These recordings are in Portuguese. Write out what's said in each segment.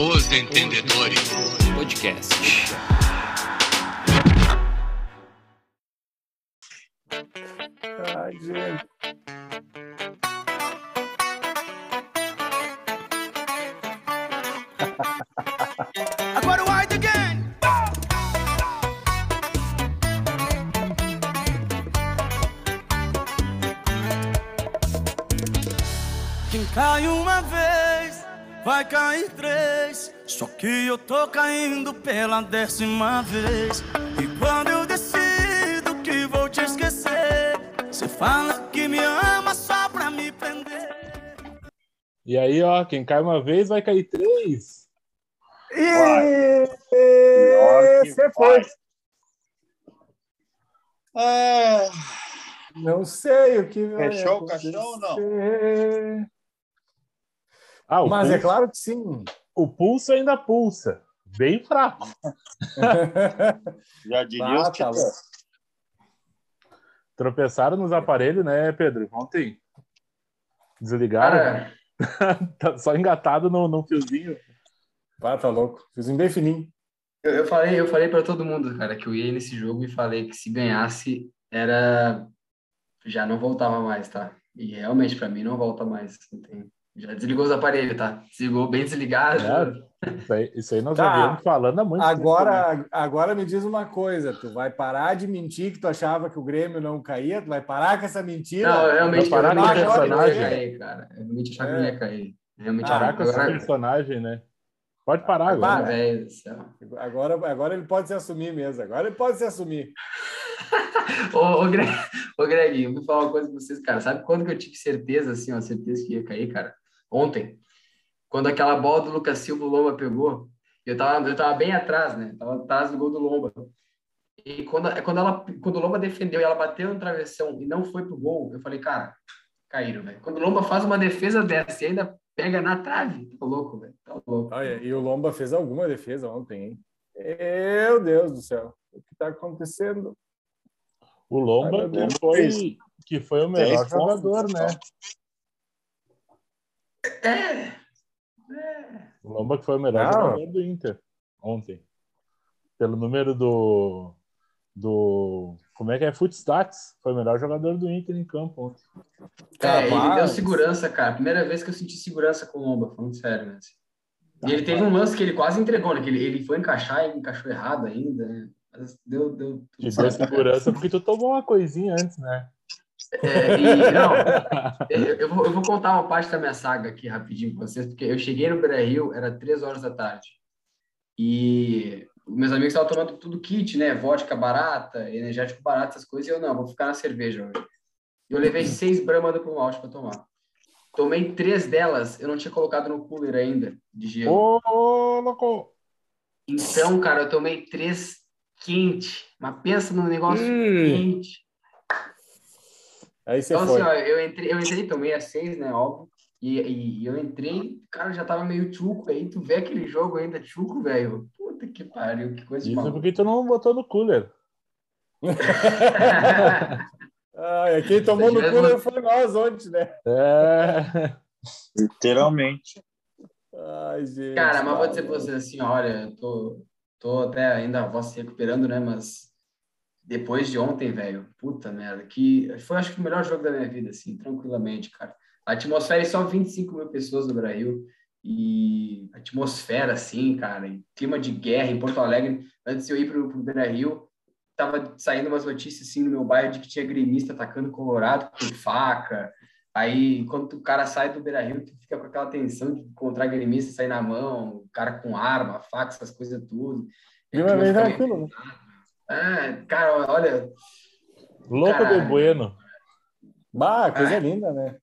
Os Entendedores Podcast. Ai, gente. Agora o White again. Quem cai uma vez, vai cair três. Só que eu tô caindo pela décima vez. E quando eu decido que vou te esquecer, você fala que me ama só pra me prender. E aí, ó, quem cai uma vez vai cair três. E você foi. É, Não sei o que vai Fechou o caixão ou não? Ah, Mas é claro que sim. O pulso ainda pulsa. Bem fraco. já diria Ah, tá. Tropeçaram nos aparelhos, né, Pedro? Ontem. Desligaram. Cara, Tá só engatado no, no fiozinho. Ah, tá louco. Um bem fininho. eu, eu falei, eu falei para todo mundo, cara, que eu ia nesse jogo e falei que se ganhasse era já não voltava mais, tá? E realmente para mim não volta mais. não tem- Já desligou os aparelhos, tá? Desligou bem desligado. É, Isso aí, isso aí nós Tá. já viemos falando há muito tempo. né? Agora, agora me diz uma coisa: tu vai parar de mentir que tu achava que o Grêmio não caía? Tu vai parar com essa mentira? Não, realmente, Vai parar com ia personagem. cair, cara. Eu realmente achava que É. não ia cair. Realmente Parar com esse agora, personagem, né? Pode parar agora, agora. velho do céu. Agora, agora ele pode se assumir mesmo. Agora ele pode se assumir. Ô, ô, Greg, ô, Greg, eu vou falar uma coisa pra vocês, cara. Sabe quando que eu tive certeza, assim, ó, certeza que ia cair, cara? Ontem. Quando aquela bola do Lucas Silva, o Lomba pegou, eu tava, eu tava bem atrás, né? Tava atrás do gol do Lomba. E quando, quando, ela, quando o Lomba defendeu e ela bateu no travessão e não foi pro gol, eu falei, cara, caíram, velho. Quando o Lomba faz uma defesa dessa e ainda pega na trave, tá louco, velho. Tá louco. Olha, e o Lomba fez alguma defesa ontem, hein? Meu Deus do céu. O que está acontecendo? O Lomba Ai, que foi, que foi o melhor jogador, né? É, O Lomba que foi o melhor jogador do Inter ontem. Pelo número do. do como é que é? Footstats. Foi o melhor jogador do Inter em campo ontem. É, ele deu segurança, cara. Primeira vez que eu senti segurança com o Lomba, falando sério, né? E ele teve um lance que ele quase entregou, né? Que ele, ele foi encaixar e encaixou errado ainda, né? Mas deu, deu Te deu segurança porque tu tomou uma coisinha antes, né? É, e, não, eu, vou, eu vou contar uma parte da minha saga aqui rapidinho com vocês, porque eu cheguei no Beira Rio, era três horas da tarde. E meus amigos estavam tomando tudo kit, né? Vodka barata, energético barato, essas coisas, e eu não, vou ficar na cerveja hoje. Eu levei seis Brahma do malte para tomar. Tomei três delas, eu não tinha colocado no cooler ainda, de gelo. Ô, ô, louco! Então, cara, eu tomei três quente. Mas pensa num negócio Hum. quente. Aí você Então, foi. assim, ó, eu entrei, eu entrei, tomei às seis, né, óbvio. E, e, eu entrei, cara, já tava meio tchuco aí. Tu vê aquele jogo ainda tchuco, velho. Puta que pariu, que coisa de Isso é maluco. porque tu não botou no cooler. Ah, quem tomou no cooler foi nós ontem, né? É. Literalmente. Ai, gente. Cara, mas vou dizer pra vocês assim, olha, eu tô, tô até ainda a voz se recuperando, né? Mas depois de ontem, velho, puta merda, que foi acho que o melhor jogo da minha vida, assim, tranquilamente, cara. A atmosfera é só 25 mil pessoas no Brasil e atmosfera, assim, cara, e clima de guerra em Porto Alegre. Antes de eu ir pro, pro Beira Rio, tava saindo umas notícias, assim, no meu bairro de que tinha gremista atacando Colorado com faca. Aí, quando o cara sai do Beira Rio, tu fica com aquela tensão de encontrar gremista, sair na mão, o cara com arma, faca, essas coisas tudo. Fica meio tranquilo, né? É, cara, olha, Louco de bueno. Bah, coisa Ah. linda, né?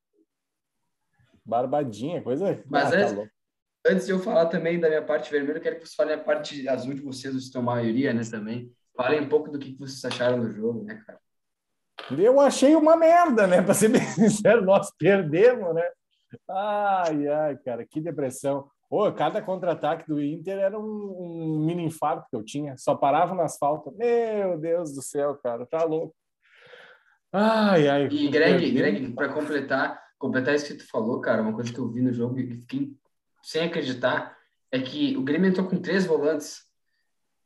Barbadinha, coisa. Mas Ah, tá antes- louco. antes de eu falar também da minha parte vermelha, eu quero que vocês falem a parte azul de vocês, vocês estão a maioria, né, também. Falem um pouco do que vocês acharam do jogo, né, cara? Eu achei uma merda, né? Para ser bem sincero, nós perdemos, né? Ai, ai, cara, que depressão. Ô, cada contra-ataque do Inter era um, um mini infarto que eu tinha. Só parava nas faltas. Meu Deus do céu, cara, tá louco. Ai, ai. E Greg. Greg, para completar, completar isso que tu falou, cara, uma coisa que eu vi no jogo e fiquei sem acreditar, é que o Grêmio entrou com três volantes,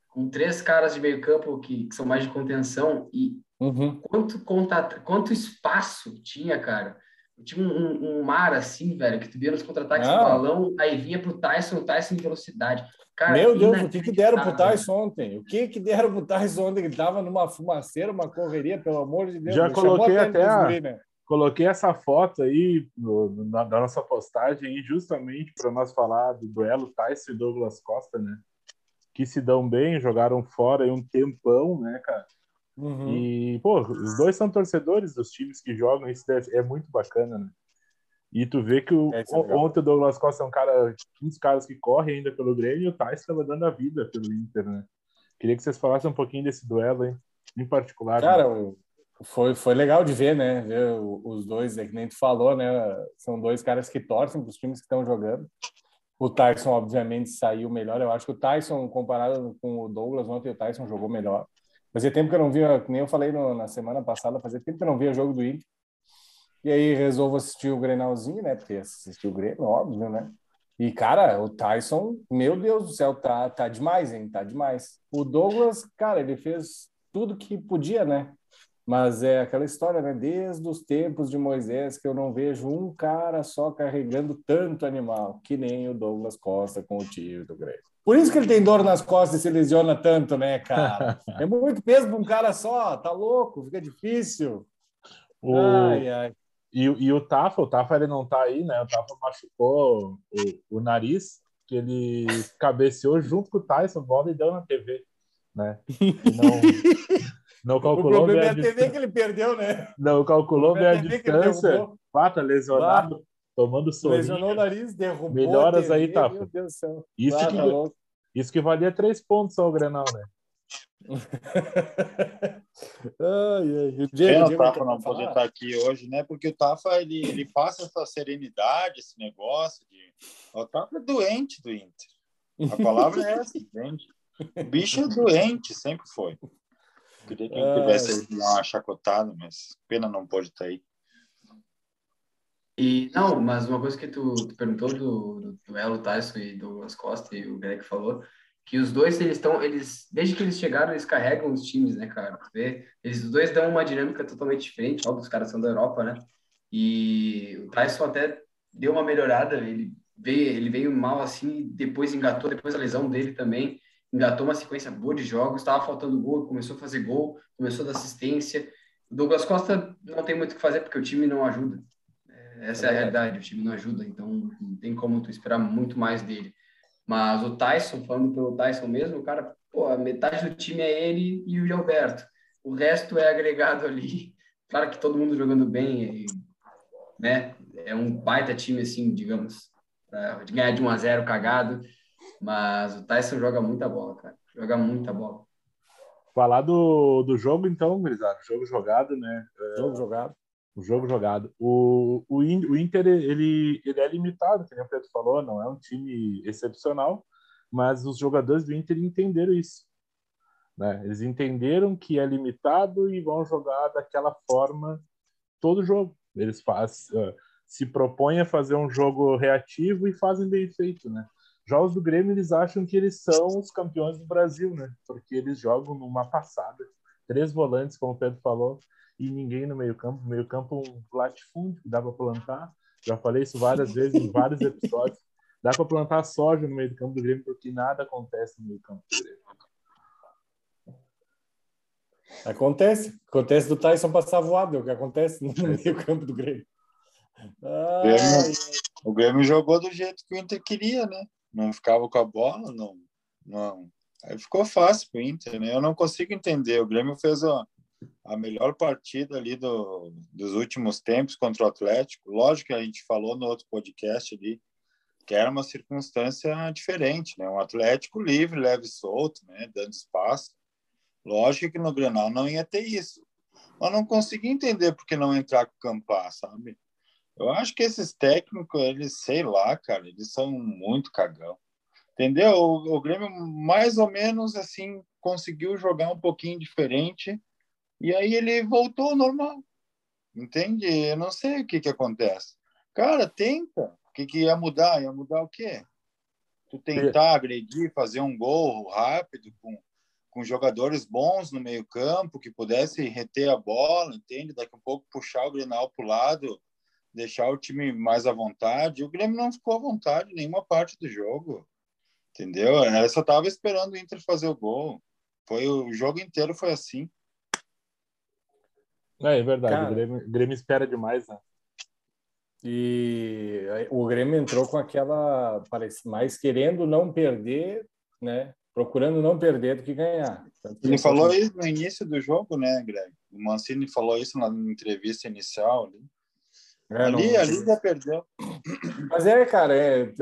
com três caras de meio campo que, que são mais de contenção e Uhum. quanto contra, quanto espaço tinha, cara. Tinha um, um- um mar assim, velho, que tu via nos contra-ataques do balão, aí vinha pro Tyson, o Tyson em velocidade. Cara, Meu Deus, o que, que deram pro. Tyson ontem? O que, que deram pro Tyson ontem? Ele tava numa fumaceira, uma correria, pelo amor de Deus. Já coloquei até a- né? Coloquei essa foto aí no- na, na nossa postagem aí justamente para nós falar do duelo Tyson e Douglas Costa, né? Que se dão bem, jogaram fora aí um tempão, né, cara? Uhum. E, pô, os dois são torcedores dos times que jogam, isso deve- é muito bacana, né? E tu vê que o, É, é ontem o Douglas Costa é um cara, um dos caras que corre ainda pelo Grêmio e o Tyson estava dando a vida pelo Inter, né? Queria que vocês falassem um pouquinho desse duelo, hein? Em particular. Cara, né? foi, foi legal de ver, né? Ver os dois, é que nem tu falou, né? São dois caras que torcem para os times que estão jogando. O Tyson, obviamente, saiu melhor. Eu acho que o Tyson, comparado com o Douglas, ontem o Tyson jogou melhor. Fazia tempo que eu não via, nem eu falei no- na semana passada, fazia tempo que eu não via jogo do Inter. E aí resolvo assistir o Grenalzinho, né? Porque assistir o Grêmio, óbvio, né? E, cara, o Tyson, meu Deus do céu, tá, tá demais, hein? Tá demais. O Douglas, cara, ele fez tudo que podia, né? Mas é aquela história, né? Desde os tempos de Moisés que eu não vejo um cara só carregando tanto animal, que nem o Douglas Costa com o tio do Grêmio. Por isso que ele tem dor nas costas e se lesiona tanto, né, cara? É muito peso para um cara só, tá louco, fica difícil. O- Ai, ai. E, e o Tafa, o Tafa ele não tá aí, né? O Tafa machucou o, o nariz, que ele cabeceou junto com o Tyson, bola e deu na TV, né? Não, não O calculou bem problema é a a TV distância. que ele perdeu, né? Não calculou bem a É distância. derrubou. Pata lesionado, tomando Lesionou o nariz, derrubou. Melhoras a aí, TV, Tafa. Meu Deus do céu. Isso Ah, que- tá. Isso que valia três pontos ao Grenal, né? ai, ai. O Diego, Pena o o Diego Tafa não poder estar aqui hoje, né? Porque o Tafa ele, ele passa essa serenidade, esse negócio de. O Tafa é doente do Inter. A palavra é essa, entende? O bicho é doente, sempre foi. Queria que ele tivesse uma chacotada, mas pena não pôde estar aí. E não, mas uma coisa que tu, tu perguntou do, do duelo Tyson e Douglas Costa e o Greg falou, que os dois eles estão, eles desde que eles chegaram eles carregam os times, né, cara? Tu vê? Eles os dois dão uma dinâmica totalmente diferente, óbvio, os caras são da Europa, né? E o Tyson até deu uma melhorada, ele veio, ele veio mal assim, depois engatou, depois da lesão dele também, engatou uma sequência boa de jogos, estava faltando gol, começou a fazer gol, começou a dar assistência. O Douglas Costa não tem muito o que fazer porque o time não ajuda. Essa é a realidade, o time não ajuda, então não tem como tu esperar muito mais dele. Mas o Tyson, falando pelo Tyson mesmo, o cara, pô, a metade do time é ele e o Gilberto. O resto é agregado ali. Claro que todo mundo jogando bem, e, né? É um baita time, assim, digamos, pra ganhar de 1 a 0 cagado. Mas o Tyson joga muita bola, cara. Joga muita bola. Falar do, do jogo, então, gurizada. Jogo jogado, né? Jogo jogado. O jogo jogado. O, o, o Inter, ele, ele é limitado, que nem o Pedro falou, não é um time excepcional, mas os jogadores do Inter entenderam isso. Né? Eles entenderam que é limitado e vão jogar daquela forma todo jogo. Eles faz, ah, se propõem a fazer um jogo reativo e fazem bem feito, né? Já os do Grêmio, eles acham que eles são os campeões do Brasil, né? Porque eles jogam numa passada. Três volantes, como o Pedro falou, e ninguém no meio campo. Meio campo um latifúndio que dá para plantar. Já falei isso várias vezes em vários episódios. Dá para plantar soja no meio do campo do Grêmio porque nada acontece no meio campo do Grêmio. Acontece. Acontece do Tyson passar voado, é o que acontece no meio campo do Grêmio. O Grêmio jogou do jeito que o Inter queria, né? Não ficava com a bola, não. não. Aí ficou fácil pro Inter, né? Eu não consigo entender. O Grêmio fez a, a melhor partida ali do, dos últimos tempos contra o Atlético. Lógico que a gente falou no outro podcast ali que era uma circunstância diferente, né? Um Atlético livre, leve e solto, né? Dando espaço. Lógico que no Grenal não ia ter isso. Mas não consegui entender por que não entrar com o Campar, sabe? Eu acho que esses técnicos, eles, sei lá, cara, eles são muito cagão. Entendeu? O, o Grêmio, mais ou menos, assim, conseguiu jogar um pouquinho diferente e aí ele voltou ao normal. Entende? Eu não sei o que que acontece. Cara, tenta. O que que ia mudar? Ia mudar o quê? Tu tentar agredir, fazer um gol rápido com, com jogadores bons no meio campo, que pudessem reter a bola, entende? Daqui a pouco puxar o Grenal para o lado, deixar o time mais à vontade. O Grêmio não ficou à vontade em nenhuma parte do jogo, entendeu? Eu só tava esperando o Inter fazer o gol. Foi o jogo inteiro foi assim. É, é verdade, Cara. o Grêmio, o Grêmio espera demais, né? E o Grêmio entrou com aquela, parece, mais querendo não perder, né? Procurando não perder do que ganhar. Tanto que Ele entrou falou isso no início do jogo, né, Greg? O Mancini falou isso na entrevista inicial. Ali, É, ali, não- ali já perdeu. Mas é, cara, é,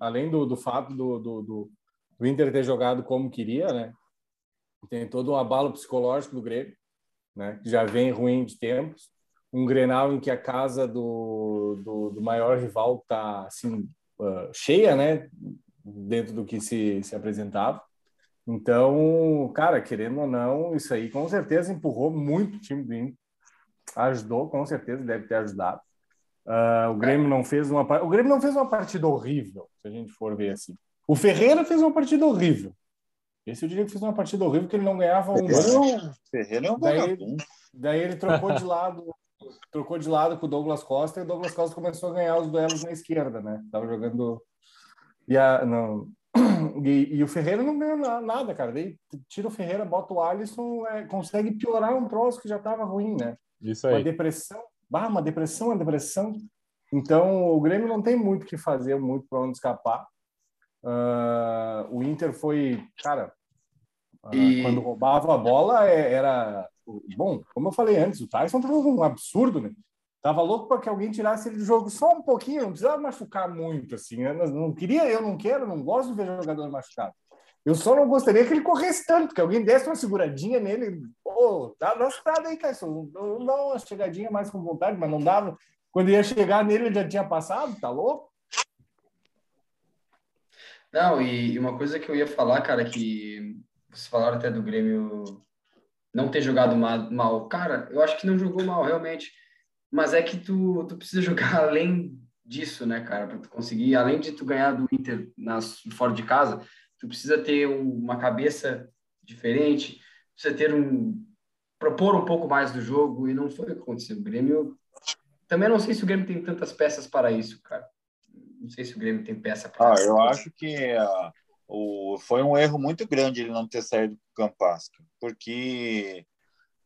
além do, do fato do, do, do, do Inter ter jogado como queria, né? Tem todo um abalo psicológico do Grêmio, né? Já vem ruim de tempos. Um Grenal em que a casa do, do, do maior rival tá assim ah, cheia, né? Dentro do que se, se apresentava. Então, cara, querendo ou não, isso aí com certeza empurrou muito o time do Inter. Ajudou, com certeza, deve ter ajudado. Ah, o Grêmio não fez uma o Grêmio não fez uma partida horrível, se a gente for ver assim. O Ferreira fez uma partida horrível. Esse eu diria que fez uma partida horrível que ele não ganhava uma. Ferreira um, Ferreira é um Daí-. Daí ele trocou de lado, trocou de lado com o Douglas Costa e o Douglas Costa começou a ganhar os duelos na esquerda, né? Tava jogando e, a, não... e, e o Ferreira não ganhou na- nada, cara. Daí tira o Ferreira, bota o Alisson, é, consegue piorar um troço que já tava ruim, né? Isso uma aí. depressão, bah, uma depressão, uma depressão. Então o Grêmio não tem muito o que fazer, muito para onde escapar. Ah, o Inter foi, cara, ah, E- quando roubava a bola é- era bom. Como eu falei antes, o Tyson tava um absurdo, né? Tava louco para que alguém tirasse ele do jogo só um pouquinho, não precisava machucar muito assim. Eu não, não queria, eu não quero, não gosto de ver jogador machucado. Eu só não gostaria que ele corresse tanto, que alguém desse uma seguradinha nele. Pô, dá uma estrada aí, Tyson. Dá uma chegadinha mais com vontade, mas não dava. Quando ia chegar nele, ele já tinha passado, tá louco? Não, e uma coisa que eu ia falar, cara, que vocês falaram até do Grêmio não ter jogado ma- mal. Cara, eu acho que não jogou mal, realmente. Mas é que tu, tu precisa jogar além disso, né, cara? Para tu conseguir, além de tu ganhar do Inter nas, fora de casa, tu precisa ter um- uma cabeça diferente, precisa ter um... propor um pouco mais do jogo, e não foi o que aconteceu. O Grêmio... Também não sei se o Grêmio tem tantas peças para isso, cara. Não sei se o Grêmio tem peça para Ah, eu acho que ah, o, foi um erro muito grande ele não ter saído do Campasca, porque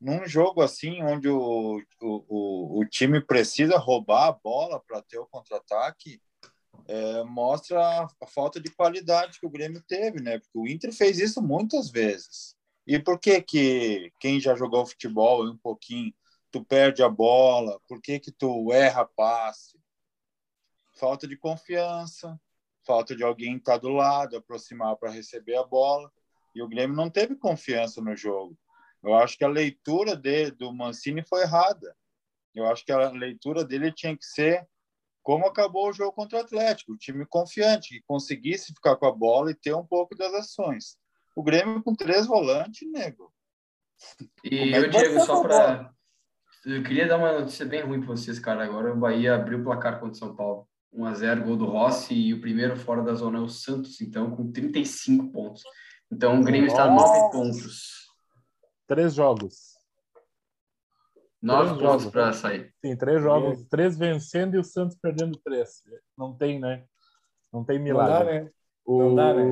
num jogo assim, onde o, o, o, o time precisa roubar a bola para ter o contra-ataque, é, mostra a, a falta de qualidade que o Grêmio teve, né? Porque o Inter fez isso muitas vezes. E por que que quem já jogou futebol um pouquinho, tu perde a bola? Por que que tu erra passe? Falta de confiança, falta de alguém estar do lado, aproximar para receber a bola. E o Grêmio não teve confiança no jogo. Eu acho que a leitura de, do Mancini foi errada. Eu acho que a leitura dele tinha que ser como acabou o jogo contra o Atlético, o time confiante, que conseguisse ficar com a bola e ter um pouco das ações. O Grêmio com três volantes, nego. E é eu, Diego, só para. Eu queria dar uma notícia bem ruim para vocês, cara. Agora o Bahia abriu o placar contra o São Paulo. 1x0, gol do Rossi e o primeiro fora da zona é o Santos, então, com 35 pontos. Então o Grêmio está a 9 pontos. Três jogos. 9 Três pontos jogos. para sair. Sim, três jogos, três vencendo e o Santos perdendo três. Não tem, né? Não tem Não milagre. dá, né? O... Não dá, né?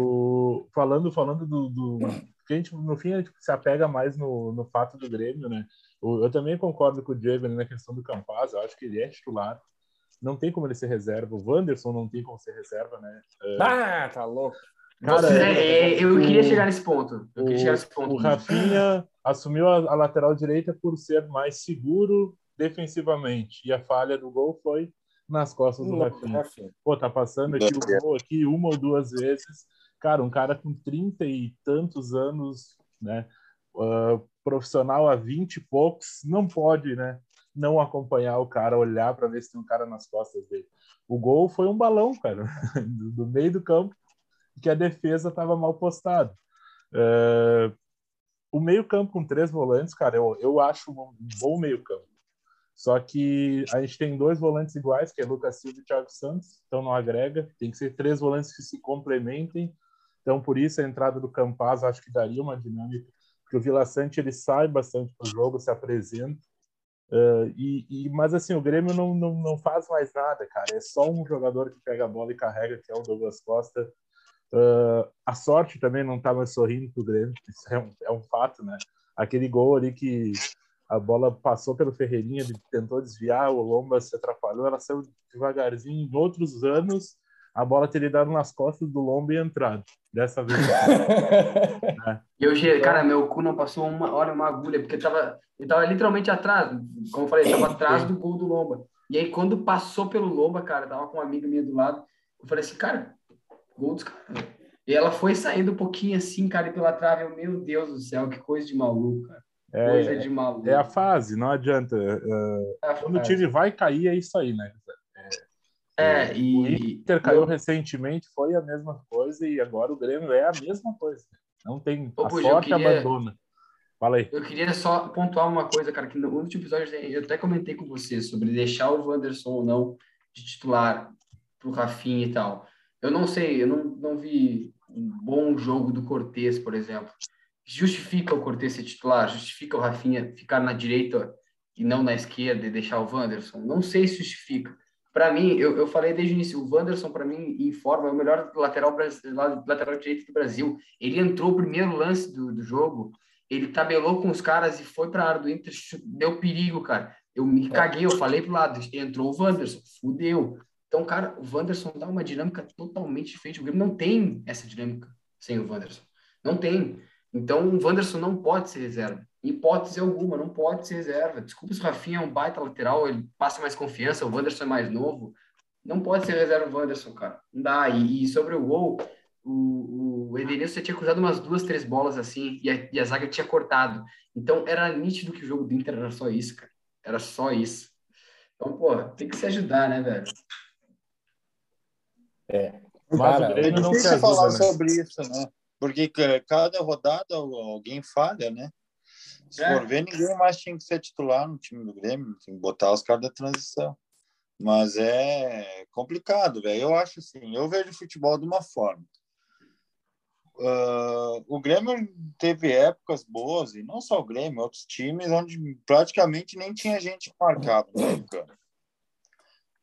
Falando, falando do, do... a gente, no fim, a gente se apega mais no, no fato do Grêmio, né? Eu também concordo com o Diego ali na questão do Campaz, eu acho que ele é titular. Não tem como ele ser reserva. O Wanderson não tem como ser reserva, né? Ah, tá louco. Cara, Você- é, eu o- queria chegar nesse ponto. Eu queria O, chegar nesse ponto. o Rafinha assumiu a, a lateral direita por ser mais seguro defensivamente. E a falha do gol foi nas costas do Rafinha. Pô, tá passando aqui o gol aqui uma ou duas vezes. Cara, um cara com trinta e tantos anos, né? ah, profissional há vinte e poucos, não pode, né? Não acompanhar o cara, olhar para ver se tem um cara nas costas dele. O gol foi um balão, cara, do, do meio do campo, que a defesa estava mal postada. Ah, o meio campo com três volantes, cara, eu, eu acho um bom meio campo. Só que a gente tem dois volantes iguais, que é Lucas Silva e Thiago Santos, então não agrega. Tem que ser três volantes que se complementem. Então, por isso, a entrada do Campaz acho que daria uma dinâmica, porque o Vila Sante ele sai bastante para o jogo, se apresenta. Uh, e, e, mas assim, o Grêmio não, não, não faz mais nada, cara. É só um jogador que pega a bola e carrega, que é o Douglas Costa. Uh, a sorte também não tá mais sorrindo pro Grêmio, isso é um, é um fato, né? Aquele gol ali que a bola passou pelo Ferreirinha, ele tentou desviar, o Lomba se atrapalhou, ela saiu devagarzinho. Em outros anos, a bola teria dado nas costas do Lomba e entrado. Dessa vez. é. Eu, cara, meu cu não passou uma hora uma agulha, porque tava, ele tava literalmente atrás, como eu falei, tava atrás do gol do Lomba. E aí, quando passou pelo Lomba, cara, tava com uma amiga minha do lado, eu falei assim, cara, gol dos caras. E ela foi saindo um pouquinho assim, cara, e pela trave, eu, meu Deus do céu, que coisa de maluco, cara. É, Coisa de maluco. É a fase, não adianta. Uh, é quando fase. o time vai cair, é isso aí, né? É, é e. O Inter caiu eu... recentemente, foi a mesma coisa, e agora o Grêmio é a mesma coisa. Não tem. Ô, a Puxa, sorte queria... abandona. Fala aí. Eu queria só pontuar uma coisa, cara, que no último episódio eu até comentei com você sobre deixar o Wanderson ou não de titular pro Rafinha e tal. Eu não sei, eu não, não vi um bom jogo do Cortez, por exemplo justifica o Cortez ser titular, justifica o Rafinha ficar na direita e não na esquerda e deixar o Wanderson. Não sei se justifica. Para mim, eu, eu falei desde o início, o Wanderson, para mim, em forma, é o melhor lateral, lateral direito do Brasil. Ele entrou o primeiro lance do, do jogo, ele tabelou com os caras e foi para a área do Inter, deu perigo, cara. Eu me caguei, eu falei pro lado, entrou o Wanderson, fudeu. Então, cara, o Wanderson dá uma dinâmica totalmente diferente. O Grêmio não tem essa dinâmica sem o Wanderson. Não tem. Então, o Wanderson não pode ser reserva. Hipótese alguma, não pode ser reserva. Desculpa se o Rafinha é um baita lateral, ele passa mais confiança, o Wanderson é mais novo. Não pode ser reserva o Wanderson, cara. Não dá. E, e sobre o gol, o, o Edenilson tinha cruzado umas duas, três bolas assim, e a, e a zaga tinha cortado. Então, era nítido que o jogo do Inter era só isso, cara. Era só isso. Então, pô, tem que se ajudar, né, velho? É. Mas cara, é difícil falar né? sobre isso, né? Porque cada rodada alguém falha, né? Se é. for ver, ninguém mais tinha que ser titular no time do Grêmio, tem que botar os caras da transição. Mas é complicado, velho. Eu acho assim, eu vejo futebol de uma forma. Uh, o Grêmio teve épocas boas, e não só o Grêmio, outros times, onde praticamente nem tinha gente que marcava no meio campo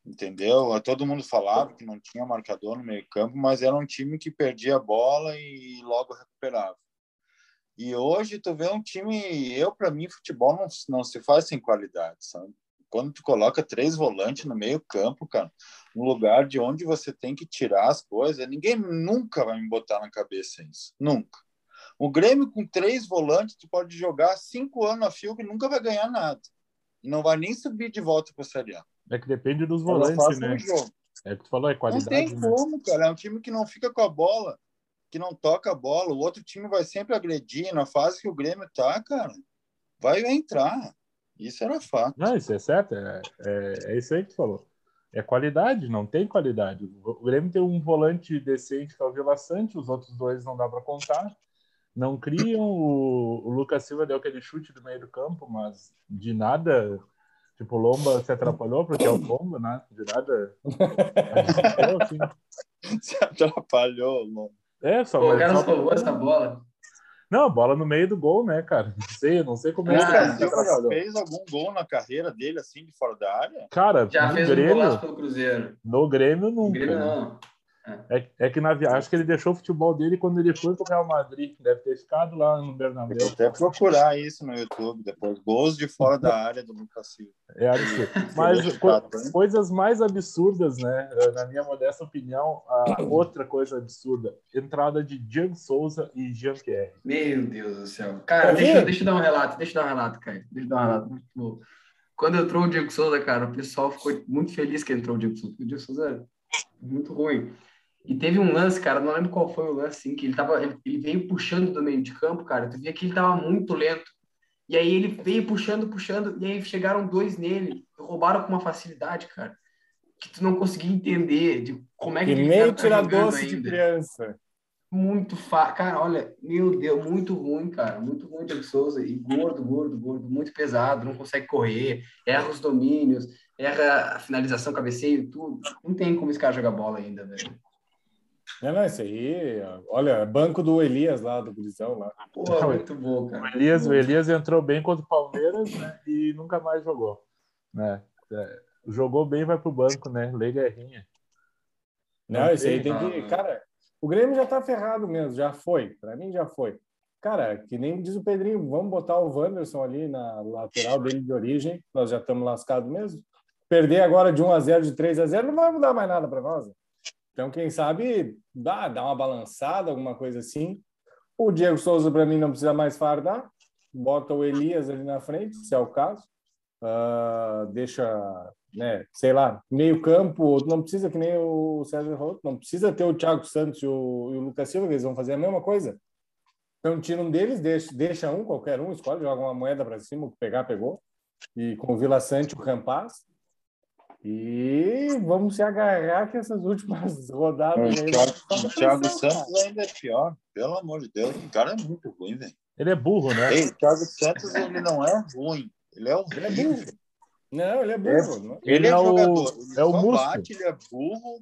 entendeu? Todo mundo falava que não tinha marcador no meio campo, mas era um time que perdia a bola e logo recuperava. E hoje tu vê um time, eu para mim futebol não, não se faz sem qualidade, sabe? Quando tu coloca três volantes no meio campo, cara, no lugar de onde você tem que tirar as coisas, ninguém nunca vai me botar na cabeça isso, nunca. O Grêmio com três volantes, tu pode jogar cinco anos a fio que nunca vai ganhar nada. E não vai nem subir de volta para Série A. É que depende dos volantes, né? É que tu falou, é qualidade. Não tem né? como, cara. É um time que não fica com a bola, que não toca a bola. O outro time vai sempre agredir. Na fase que o Grêmio tá, cara, vai entrar. Isso era fato. Não, isso é certo. É, é, é isso aí que tu falou. É qualidade, não tem qualidade. O Grêmio tem um volante decente que é o Vila Sante, os outros dois não dá para contar. Não criam. O, o Lucas Silva deu aquele chute do meio do campo, mas de nada Tipo, o Lomba se atrapalhou porque é o Lomba, né? De nada. assim. Se atrapalhou, Lomba. É, só. Pô, o cara só... essa bola. Não, bola no meio do gol, né, cara? Não sei, não sei como é que já fez algum gol na carreira dele, assim, de fora da área? Cara, já fez Grêmio, um pelo Cruzeiro. No Grêmio, nunca. No Grêmio, né? não. É, é que na viagem, acho que ele deixou o futebol dele quando ele foi para o Real Madrid. Deve ter ficado lá no Bernabéu. Vou até procurar isso no YouTube depois. Gols de fora da área do Lucas Silva. É absurdo. Mas co coisas mais absurdas, né? Na minha modesta opinião, a outra coisa absurda: entrada de Diego Souza e Jean-Pierre. Meu Deus do céu. Cara, deixa, deixa eu dar um relato, deixa eu dar um relato, cara. Deixa eu dar um relato. Tipo, quando entrou o Diego Souza, cara, o pessoal ficou muito feliz que entrou o Diego Souza. O Diego Souza é muito ruim. E teve um lance, cara, não lembro qual foi o lance, assim, que ele, tava, ele veio puxando do meio de campo, cara. Tu via que ele tava muito lento. E aí ele veio puxando, puxando, e aí chegaram dois nele, roubaram com uma facilidade, cara, que tu não conseguia entender de como é que, ele tira doce de criança. muito fa... Cara, olha, meu Deus, muito ruim, cara. Muito ruim Diego Souza. E gordo, gordo, gordo, muito pesado, não consegue correr, erra os domínios, erra a finalização, cabeceio, tudo. Não tem como esse cara jogar bola ainda, velho. Não, não, isso aí, olha, banco do Elias lá, do Gurizão lá. Pô, muito bom, cara. O Elias, o. Elias entrou bem contra o Palmeiras né, e nunca mais jogou. Né? É, jogou bem, vai pro banco, né? Lei Guerrinha. Não, Não esse aí tem, que. ah. Cara, o Grêmio já tá ferrado mesmo, já foi. Para mim já foi. Cara, que nem diz o Pedrinho, vamos botar o Wanderson ali na lateral dele de origem, nós já estamos lascados mesmo. Perder agora de 1 a 0 de 3 a 0 não vai mudar mais nada para nós. né? Então, quem sabe, dá, dá uma balançada, alguma coisa assim. O Diego Souza, para mim, não precisa mais fardar. Bota o Elias ali na frente, se é o caso. Ah, deixa, né, sei lá, meio campo, não precisa que nem o César falou, não precisa ter o Thiago Santos e o, e o Lucas Silva, eles vão fazer a mesma coisa. Então tira um deles, deixa, deixa um, qualquer um, escolhe, joga uma moeda para cima, o que pegar, pegou. E com o Vila Sante, o Campaz. E vamos se agarrar que essas últimas rodadas O aí. Thiago, o Thiago cara. Santos ainda é pior. Pelo amor de Deus, o cara é muito ruim, velho. Ele é burro, né? Ei, o Thiago Santos, ele não é ruim. Ele é Ele é burro. Não, ele é burro. é? Ele, Ele é, é o- jogador. Ele é o músculo. bate, ele é burro.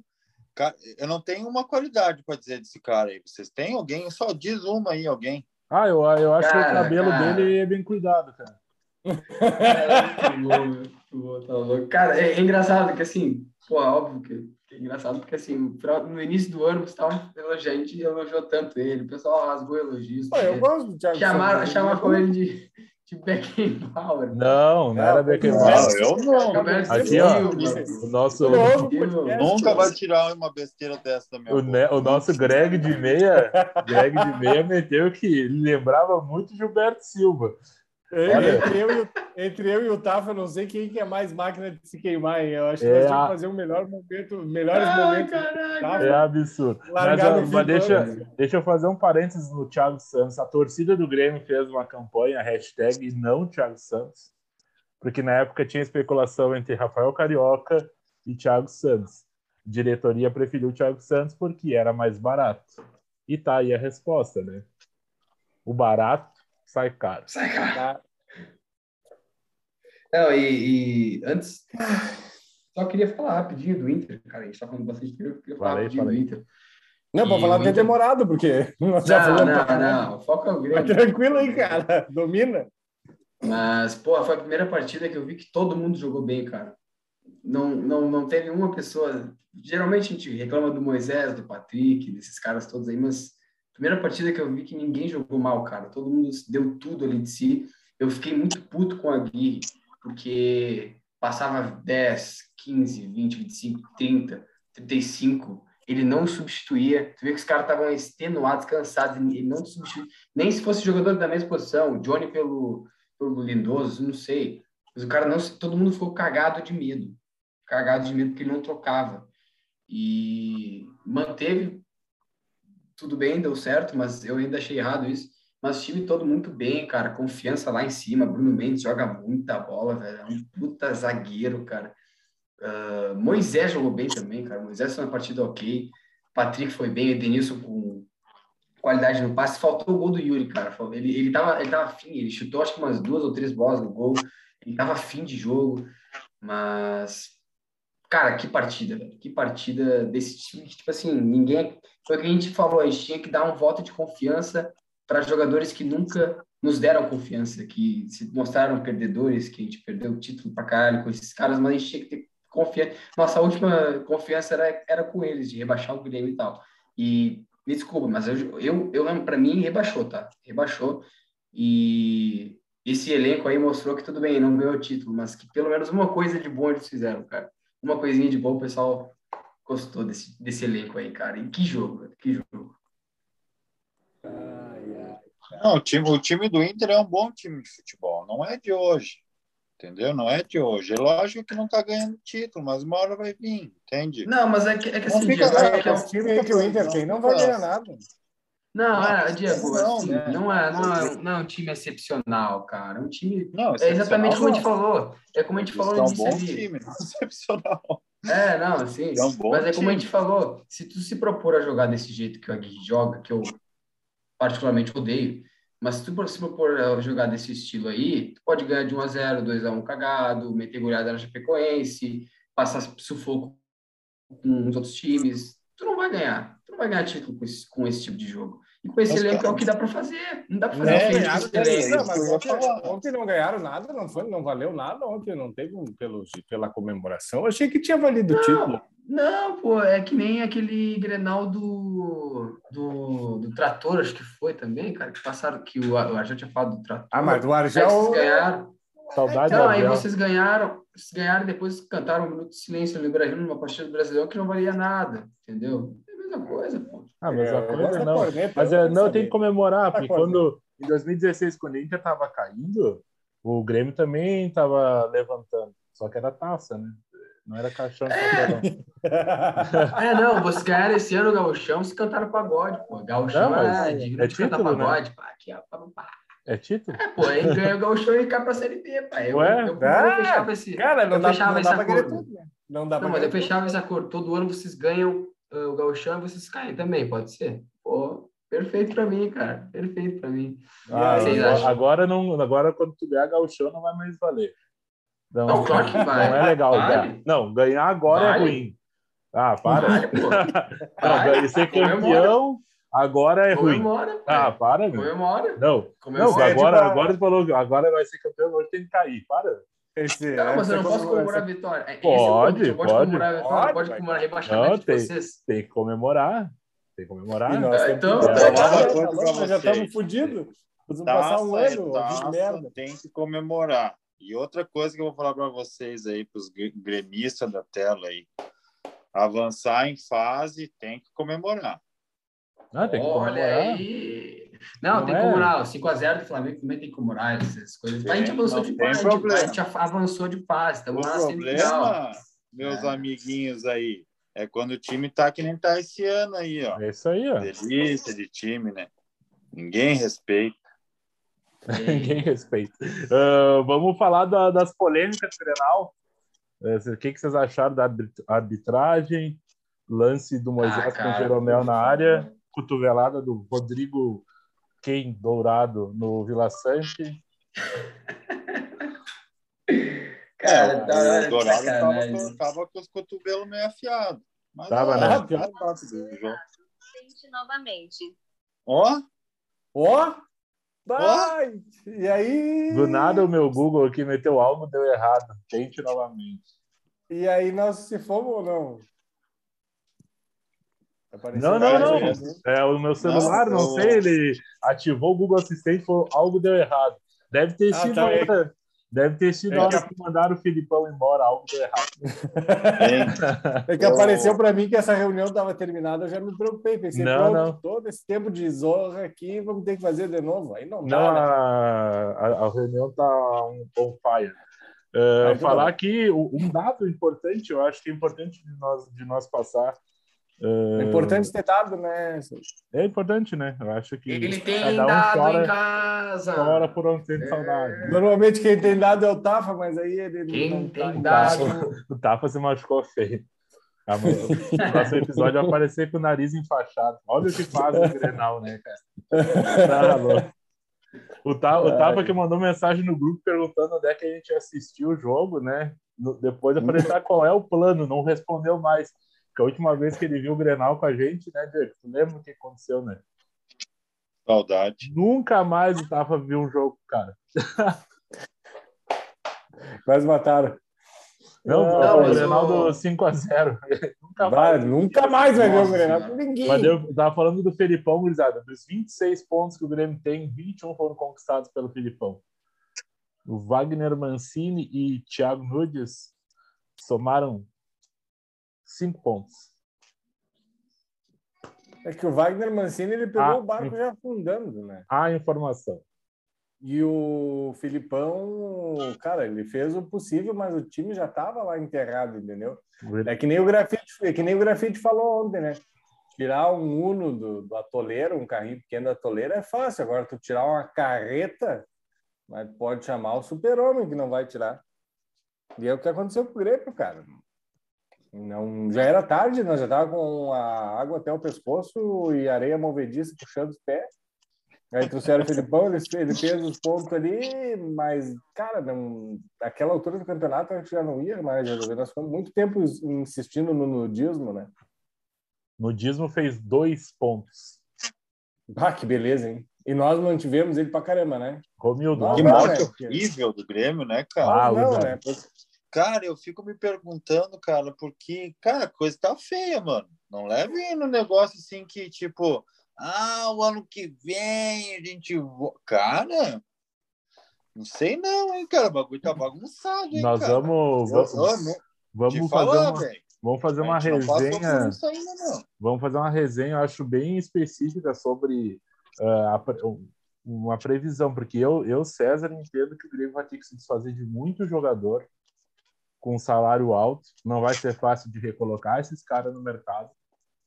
Eu não tenho uma qualidade para dizer desse cara aí. Vocês têm alguém? Só diz uma aí, alguém. Ah, eu, eu acho que o Cara, cabelo cara. dele é bem cuidado, cara. É, tá louco. Cara, é, é engraçado que assim, pô, óbvio que é engraçado porque assim, no início do ano, você tava elogiando, a gente elogiou tanto ele, o pessoal rasgou elogios. Pô, eu né? gosto do Thiago Chamaram, ele de, de Beckenbauer. Não, não era Não, Beckenbauer. eu não. Aqui, ó, Silva. O nosso, podcast, Nunca vai tirar uma besteira dessa da minha o, ne- o nosso Greg de meia, Greg de meia meteu que ele lembrava muito Gilberto Silva. Entre eu, e o, entre eu e o Tafa, eu não sei quem que é mais máquina de se queimar, hein? Eu acho que É nós temos a- que fazer um melhor momento, melhores Ai, momentos. Tafa, É absurdo. Mas, ó, mas deixa, deixa eu fazer um parênteses no Thiago Santos. A torcida do Grêmio fez uma campanha, hashtag não Thiago Santos, porque na época tinha especulação entre Rafael Carioca e Thiago Santos. A diretoria preferiu o Thiago Santos porque era mais barato. E tá aí a resposta, né? O barato sai caro. Sai, cara. Tá? Não, e, e antes, só queria falar rapidinho do Inter, cara. A gente tá falando bastante tempo, eu queria falar rapidinho do Inter. Não, para E falar o que é Inter- demorado, porque nós já Não, falamos. não, pra não, o foco é o Mas Grêmio. tranquilo aí, cara. Domina. Mas, pô, foi a primeira partida que eu vi que todo mundo jogou bem, cara. Não, não, não teve uma pessoa. Geralmente a gente reclama do Moisés, do Patrick, desses caras todos aí, mas primeira partida que eu vi que ninguém jogou mal, cara. Todo mundo deu tudo ali de si. Eu fiquei muito puto com a Gui, porque passava 10, 15, 20, 25, 30, 35. Ele não substituía. Tu vê que os caras estavam extenuados, cansados. Ele não substituía. Nem se fosse jogador da mesma posição. Johnny pelo, pelo Lindoso, não sei. Mas o cara não. Todo mundo ficou cagado de medo. Cagado de medo porque ele não trocava. E manteve. Tudo bem, deu certo, mas eu ainda achei errado isso. Mas o time todo muito bem, cara. Confiança lá em cima. Bruno Mendes joga muita bola, velho. É um puta zagueiro, cara. Ah, Moisés jogou bem também, cara. Moisés foi uma partida ok. Patrick foi bem. Edenilson com qualidade no passe. Faltou o gol do Yuri, cara. Ele, ele, tava, ele tava fim. Ele chutou acho que umas duas ou três bolas no gol. Ele tava fim de jogo. Mas, cara, que partida, velho. Que partida desse time. que, Tipo assim, ninguém. Foi o que a gente falou. A gente tinha que dar um voto de confiança para jogadores que nunca nos deram confiança, que se mostraram perdedores, que a gente perdeu o título pra caralho com esses caras, mas a gente tinha que ter confiança. Nossa última confiança era, era com eles, de rebaixar o Grêmio e tal. E me desculpa, mas eu, eu, eu para mim, rebaixou, tá? Rebaixou. E esse elenco aí mostrou que tudo bem, não ganhou o título, mas que pelo menos uma coisa de bom eles fizeram, cara. Uma coisinha de bom, o pessoal gostou desse, desse elenco aí, cara. E que jogo, que jogo. Não, o time, o time do Inter é um bom time de futebol, não é de hoje. Entendeu? Não é de hoje. É lógico que não está ganhando título, mas uma hora vai vir, entende? Não, mas é que, é que assim, Não fica é que é um- Esse time que o Inter tem não vai ganhar nada. Não, é, Não, Diego, não, assim, né? não, é, não, é, não é um time excepcional, cara. É um time. Não, É exatamente como a gente falou. É como a gente falou no são um início bom ali. time, não é excepcional. É, não, sim. É um Mas é como a time. gente falou, se tu se propor a jogar desse jeito que o Aguirre joga, que eu particularmente odeio, mas se tu se propor a jogar desse estilo aí, tu pode ganhar de 1 a 0 2 a 1 cagado, meter goleada na Chapecoense, passar sufoco com os outros times. Tu não vai ganhar. Vai ganhar título com esse, com esse tipo de jogo. E com esse Mas, elenco é cara, o que dá pra fazer. Não dá pra fazer com esse elenco. não, mas ontem, ontem não ganharam nada, não foi, não valeu nada ontem, não teve um, pelo, pela comemoração. Eu achei que tinha valido o título. Não, pô, é que nem aquele Grenal do, do, do Trator, acho que foi também, cara, que passaram, que o, o Argel tinha falado do Trator. Ah, mas o Aí Argel. vocês ganharam. Saudade do aí vocês ganharam, vocês ganharam e depois cantaram um minuto de silêncio no Brasil numa partida do Brasileiro que não valia nada, entendeu? É a mesma coisa, pô. Ah, mas a É, coisa essa não. corneta, Mas eu é, não, tem que comemorar, Tá porque corneta. quando em 2016, quando a Inter tava caindo, o Grêmio também tava levantando. Só que era taça, né? Não era caixão de papelão. É, não, vocês ganharam esse ano o Gauchão, vocês cantaram pagode, pô. Gauchão Não, é digno é de cantar título, né? pagode, pá. Aqui, ó, pá, pá. É título? É, pô, aí ganha o Gauchão e cai pra Série B, pá. Eu, Ué? eu, eu, Ah, fechava esse, Cara, não eu dá, fechava não esse dá pra acordo. tudo, né? Não dá Não, pra mas eu fechava esse acordo. Todo ano vocês ganham o Gauchão e vocês caem também, pode ser? Pô, perfeito pra mim, cara. Perfeito pra mim. Ah, agora, agora não, agora quando tu ganhar gauchão não vai mais valer. Não, Não, claro que vai. Não é legal Vale. ganhar. Não, ganhar agora é Vale. ruim. Ah, para. Vale, pô. Não, Vale. ganhar- ser campeão agora é ruim. Comemora, Ah, pai. para. Comemora. Não, não, Comemora. É, agora, tipo, a- agora tu falou que agora vai ser campeão, hoje tem que cair. Para. Esse, Não, mas eu não posso comemorar a vitória. É, esse Pode, é. Você pode. comemorar a vitória, Pode, pode comemorar rebaixamento Não, de tem. vocês. Tem que comemorar. Tem que comemorar. E nós então, que- tá É, tá já estamos fodidos. Vamos passar um é ano, de merda. tem que comemorar. E outra coisa que eu vou falar para vocês aí, para os gremistas da tela aí. Avançar em fase tem que comemorar. Ah, tem que Olha comemorar. aí. Não, Não tem é? comemorar. O 5x0 do Flamengo também tem que comemorar essas coisas. A gente avançou de problema. A gente avançou de. O Estamos lá na semifinal. problema, meus É. amiguinhos aí, é quando o time tá que nem tá esse ano aí, ó. É isso aí, ó. Delícia de time, né? Ninguém respeita. Ninguém respeita. Ah, vamos falar da- das polêmicas do Grenal. Eh, O que, que vocês acharam da arbit- arbitragem? Lance do Moisés Ah, com cara, o Jeromel na área. Cotovelada do Rodrigo Ken Dourado no Vila Sante. Cara, tá, que Dourado tava, tava com os cotovelos meio afiados. Mas Tava, ó, né? Tente novamente. Ó, Ó! Vai! E aí? Do nada o meu Google aqui meteu algo, deu errado. Tente novamente. E aí nós se fomos ou não? Apareceu Não, não, não. vez. É o meu celular, não, Não, sei, ele ativou o Google Assistente, falou, algo deu errado. Deve ter Ah, sido tá, é- hora, deve ter sido é a hora que- que mandaram o Filipão embora, algo deu errado. hein? É que apareceu para mim que essa reunião estava terminada, eu já me preocupei. Pensei, Não, pronto, não. todo esse tempo de zorra aqui, vamos ter que fazer de novo. Aí não, Não, dá, né? a, a, reunião tá um on fire. É, então falar aqui o- um dado importante, eu acho que é importante de nós, de nós passar. É importante ter dado, né? É importante, né? Eu acho que Ele tem cada um dado chora, em casa. chora por onde tem saudade. Normalmente quem tem dado é o Tafa, mas aí ele Quem não tá tem em dado. O Tafa se machucou feio. Mas O próximo episódio vai aparecer com o nariz enfaixado. Olha o que faz o Grenal, né, cara? Tá louco. O, Ta, o Tafa que mandou mensagem no grupo perguntando onde é que a gente assistiu o jogo, né? No- depois falei, tá, qual é o plano? Não respondeu mais. Porque a última vez que ele viu o Grenal com a gente, né, Diego? Tu lembra o que aconteceu, né? Saudade. Nunca mais o Tafa viu um jogo, cara. Quase mataram. Não, Não, o Grenal do 5x0. Nunca Vai, mais. nunca mais vai ver o Grenal cara. com ninguém. Mas eu tava falando do Felipão, gurizada. Dos 26 pontos que o Grêmio tem, 21 foram conquistados pelo Felipão. O Wagner Mancini e Thiago Nunes somaram 5 pontos. É que o Wagner Mancini ele pegou Ah, o barco já afundando, né? A informação. E o Filipão, cara, ele fez o possível, mas o time já estava lá enterrado, entendeu? É que nem o grafite, é que nem o grafite falou ontem, né? Tirar um Uno do, do atoleiro, um carrinho pequeno do atoleiro é fácil. Agora tu tirar uma carreta, mas pode chamar o super-homem que não vai tirar. E é o que aconteceu com o Grêmio, cara. Não, já era tarde, nós já tava com a água até o pescoço e areia movediça puxando os pés. Aí trouxeram o Felipão, ele, ele fez os pontos ali, mas, cara, não, aquela altura do campeonato a gente já não ia mais resolver. Nós ficamos muito tempo insistindo no nudismo, né? Nudismo fez dois pontos. Ah, que beleza, hein? E nós mantivemos ele pra caramba, né? Romildo, Não, Que não, morte né? horrível do Grêmio, né, cara? Ah, não, o né? Cara, eu fico me perguntando, cara, porque, cara, a coisa tá feia, mano. Não leve no negócio assim que, tipo, ah, o ano que vem a gente. Cara, não sei não, hein, cara. O bagulho tá bagunçado, hein, nós cara. vamos, vamos, vamos fazer falar, uma, vamos fazer uma resenha. ainda, não. Vamos fazer uma resenha, eu acho, bem específica sobre ah, a uma previsão, porque eu, eu, César, entendo que o Grêmio vai ter que se desfazer de muito jogador com salário alto. Não vai ser fácil de recolocar esses caras no mercado.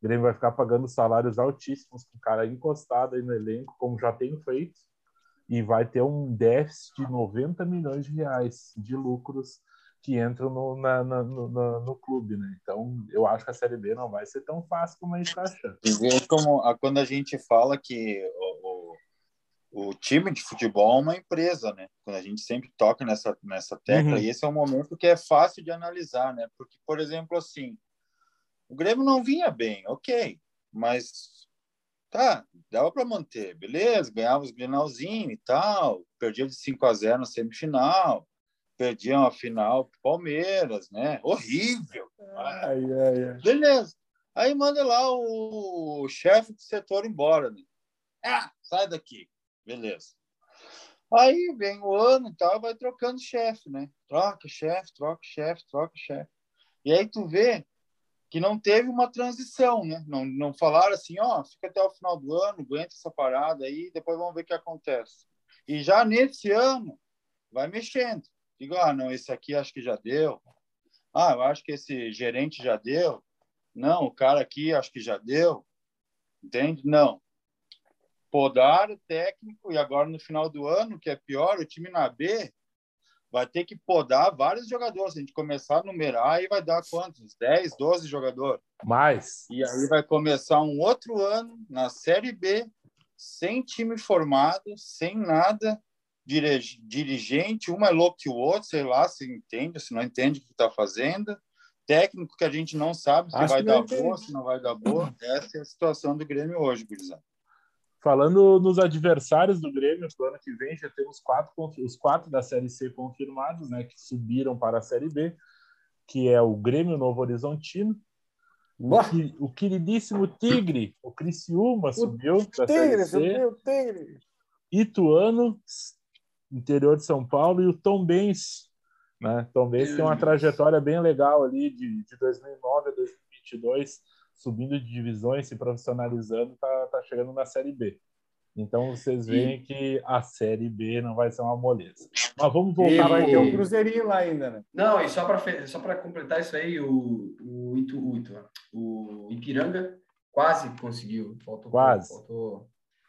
O Grêmio vai ficar pagando salários altíssimos com o cara encostado aí no elenco, como já tem feito, e vai ter um déficit de 90 milhões de reais de lucros que entram no, na- na- no, no clube, né? Então, eu acho que a Série B não vai ser tão fácil como a gente está achando. Como quando a gente fala que o, o, time de futebol é uma empresa, né? Quando a gente sempre toca nessa, nessa tecla, Uhum. e esse é um momento que é fácil de analisar, né? Porque, por exemplo, assim, o Grêmio não vinha bem, ok, mas tá, dava para manter, beleza, ganhava os Grenalzinho e tal, perdia de 5 a 0 na semifinal, perdia uma final pro Palmeiras, né? Horrível. Ai, ai, ai. Beleza. Aí manda lá o chefe do setor embora, né? Ah, sai daqui. Beleza. Aí vem o ano e tal, vai trocando chefe, né? Troca chefe, troca chefe, troca chefe. E aí tu vê que não teve uma transição, né? Não, não falaram assim, ó, fica até o final do ano, aguenta essa parada aí, depois vamos ver o que acontece. E já nesse ano, vai mexendo. Digo, ah, não, esse aqui acho que já deu. Ah, eu acho que esse gerente já deu. Não, o cara aqui acho que já deu. Entende? Não. Podaram o técnico e agora no final do ano, que é pior, o time na B vai ter que podar vários jogadores. Se a gente começar a numerar, aí vai dar quantos? 10, 12 jogadores. Mas, E aí vai começar um outro ano na Série B, sem time formado, sem nada, dirige- dirigente, um é louco que o outro, sei lá, se entende, se não entende o que está fazendo, técnico que a gente não sabe se Acho vai dar entende. boa, se não vai dar boa. Essa é a situação do Grêmio hoje, gurizada. Falando nos adversários do Grêmio, pro ano que vem já temos quatro, os quatro da Série C confirmados, né, que subiram para a Série B, que é o Grêmio Novo Horizontino, que- o queridíssimo Tigre, o Criciúma subiu da Tigre, Série C, subiu, tigre. Ituano, interior de São Paulo, e o Tombense, né? Tombense tem uma trajetória bem legal ali de, de 2009 a 2022, subindo de divisões, se profissionalizando, tá, tá chegando na Série B. Então vocês veem que a Série B não vai ser uma moleza. Mas vamos E voltar vai pro- ter um cruzeirinho lá ainda, né? Não, e só para só para completar isso aí, o, o, Itu, o, Itu, ó, o Ipiranga quase conseguiu. Faltou Quase. Faltou,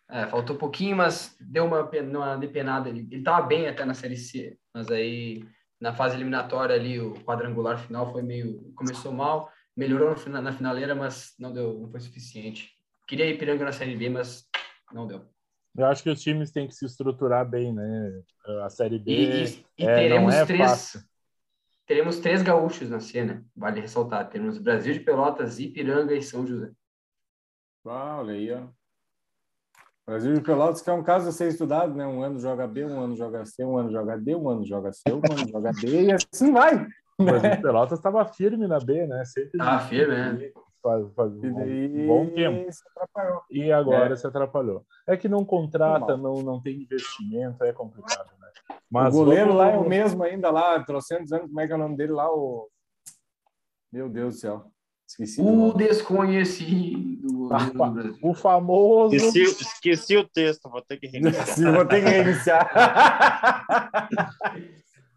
é, faltou pouquinho, mas deu uma, uma depenada ali. Ele estava bem até na Série C, mas aí na fase eliminatória ali, o quadrangular final foi meio. Começou mal, melhorou no fina- na finaleira, mas não deu, não foi suficiente. Queria Ipiranga na Série B, mas não deu. Eu acho que os times têm que se estruturar bem, né? A Série B E, e- e é, teremos não é três. fácil. Teremos três gaúchos na cena, vale ressaltar. Teremos Brasil de Pelotas, Ipiranga e São José. Ah, olha aí, ó. Brasil de Pelotas, que é um caso a ser estudado, né? Um ano joga B, um ano joga C, um ano joga D, um ano joga C, um ano joga D, e assim vai. O Brasil de Pelotas estava firme na B, né? Sempre Tava firme, né? Faz, faz um bom tempo. E agora É. se atrapalhou. É que não contrata, não, não tem investimento, é complicado, né? Mas o goleiro vamos- lá é o mesmo ainda lá, trocentos anos, como é que é o nome dele lá? O... Meu Deus do céu. Esqueci. O desconhecido do Ah. O famoso. Esqueci, esqueci o texto, vou ter que reiniciar. Vou ter que reiniciar.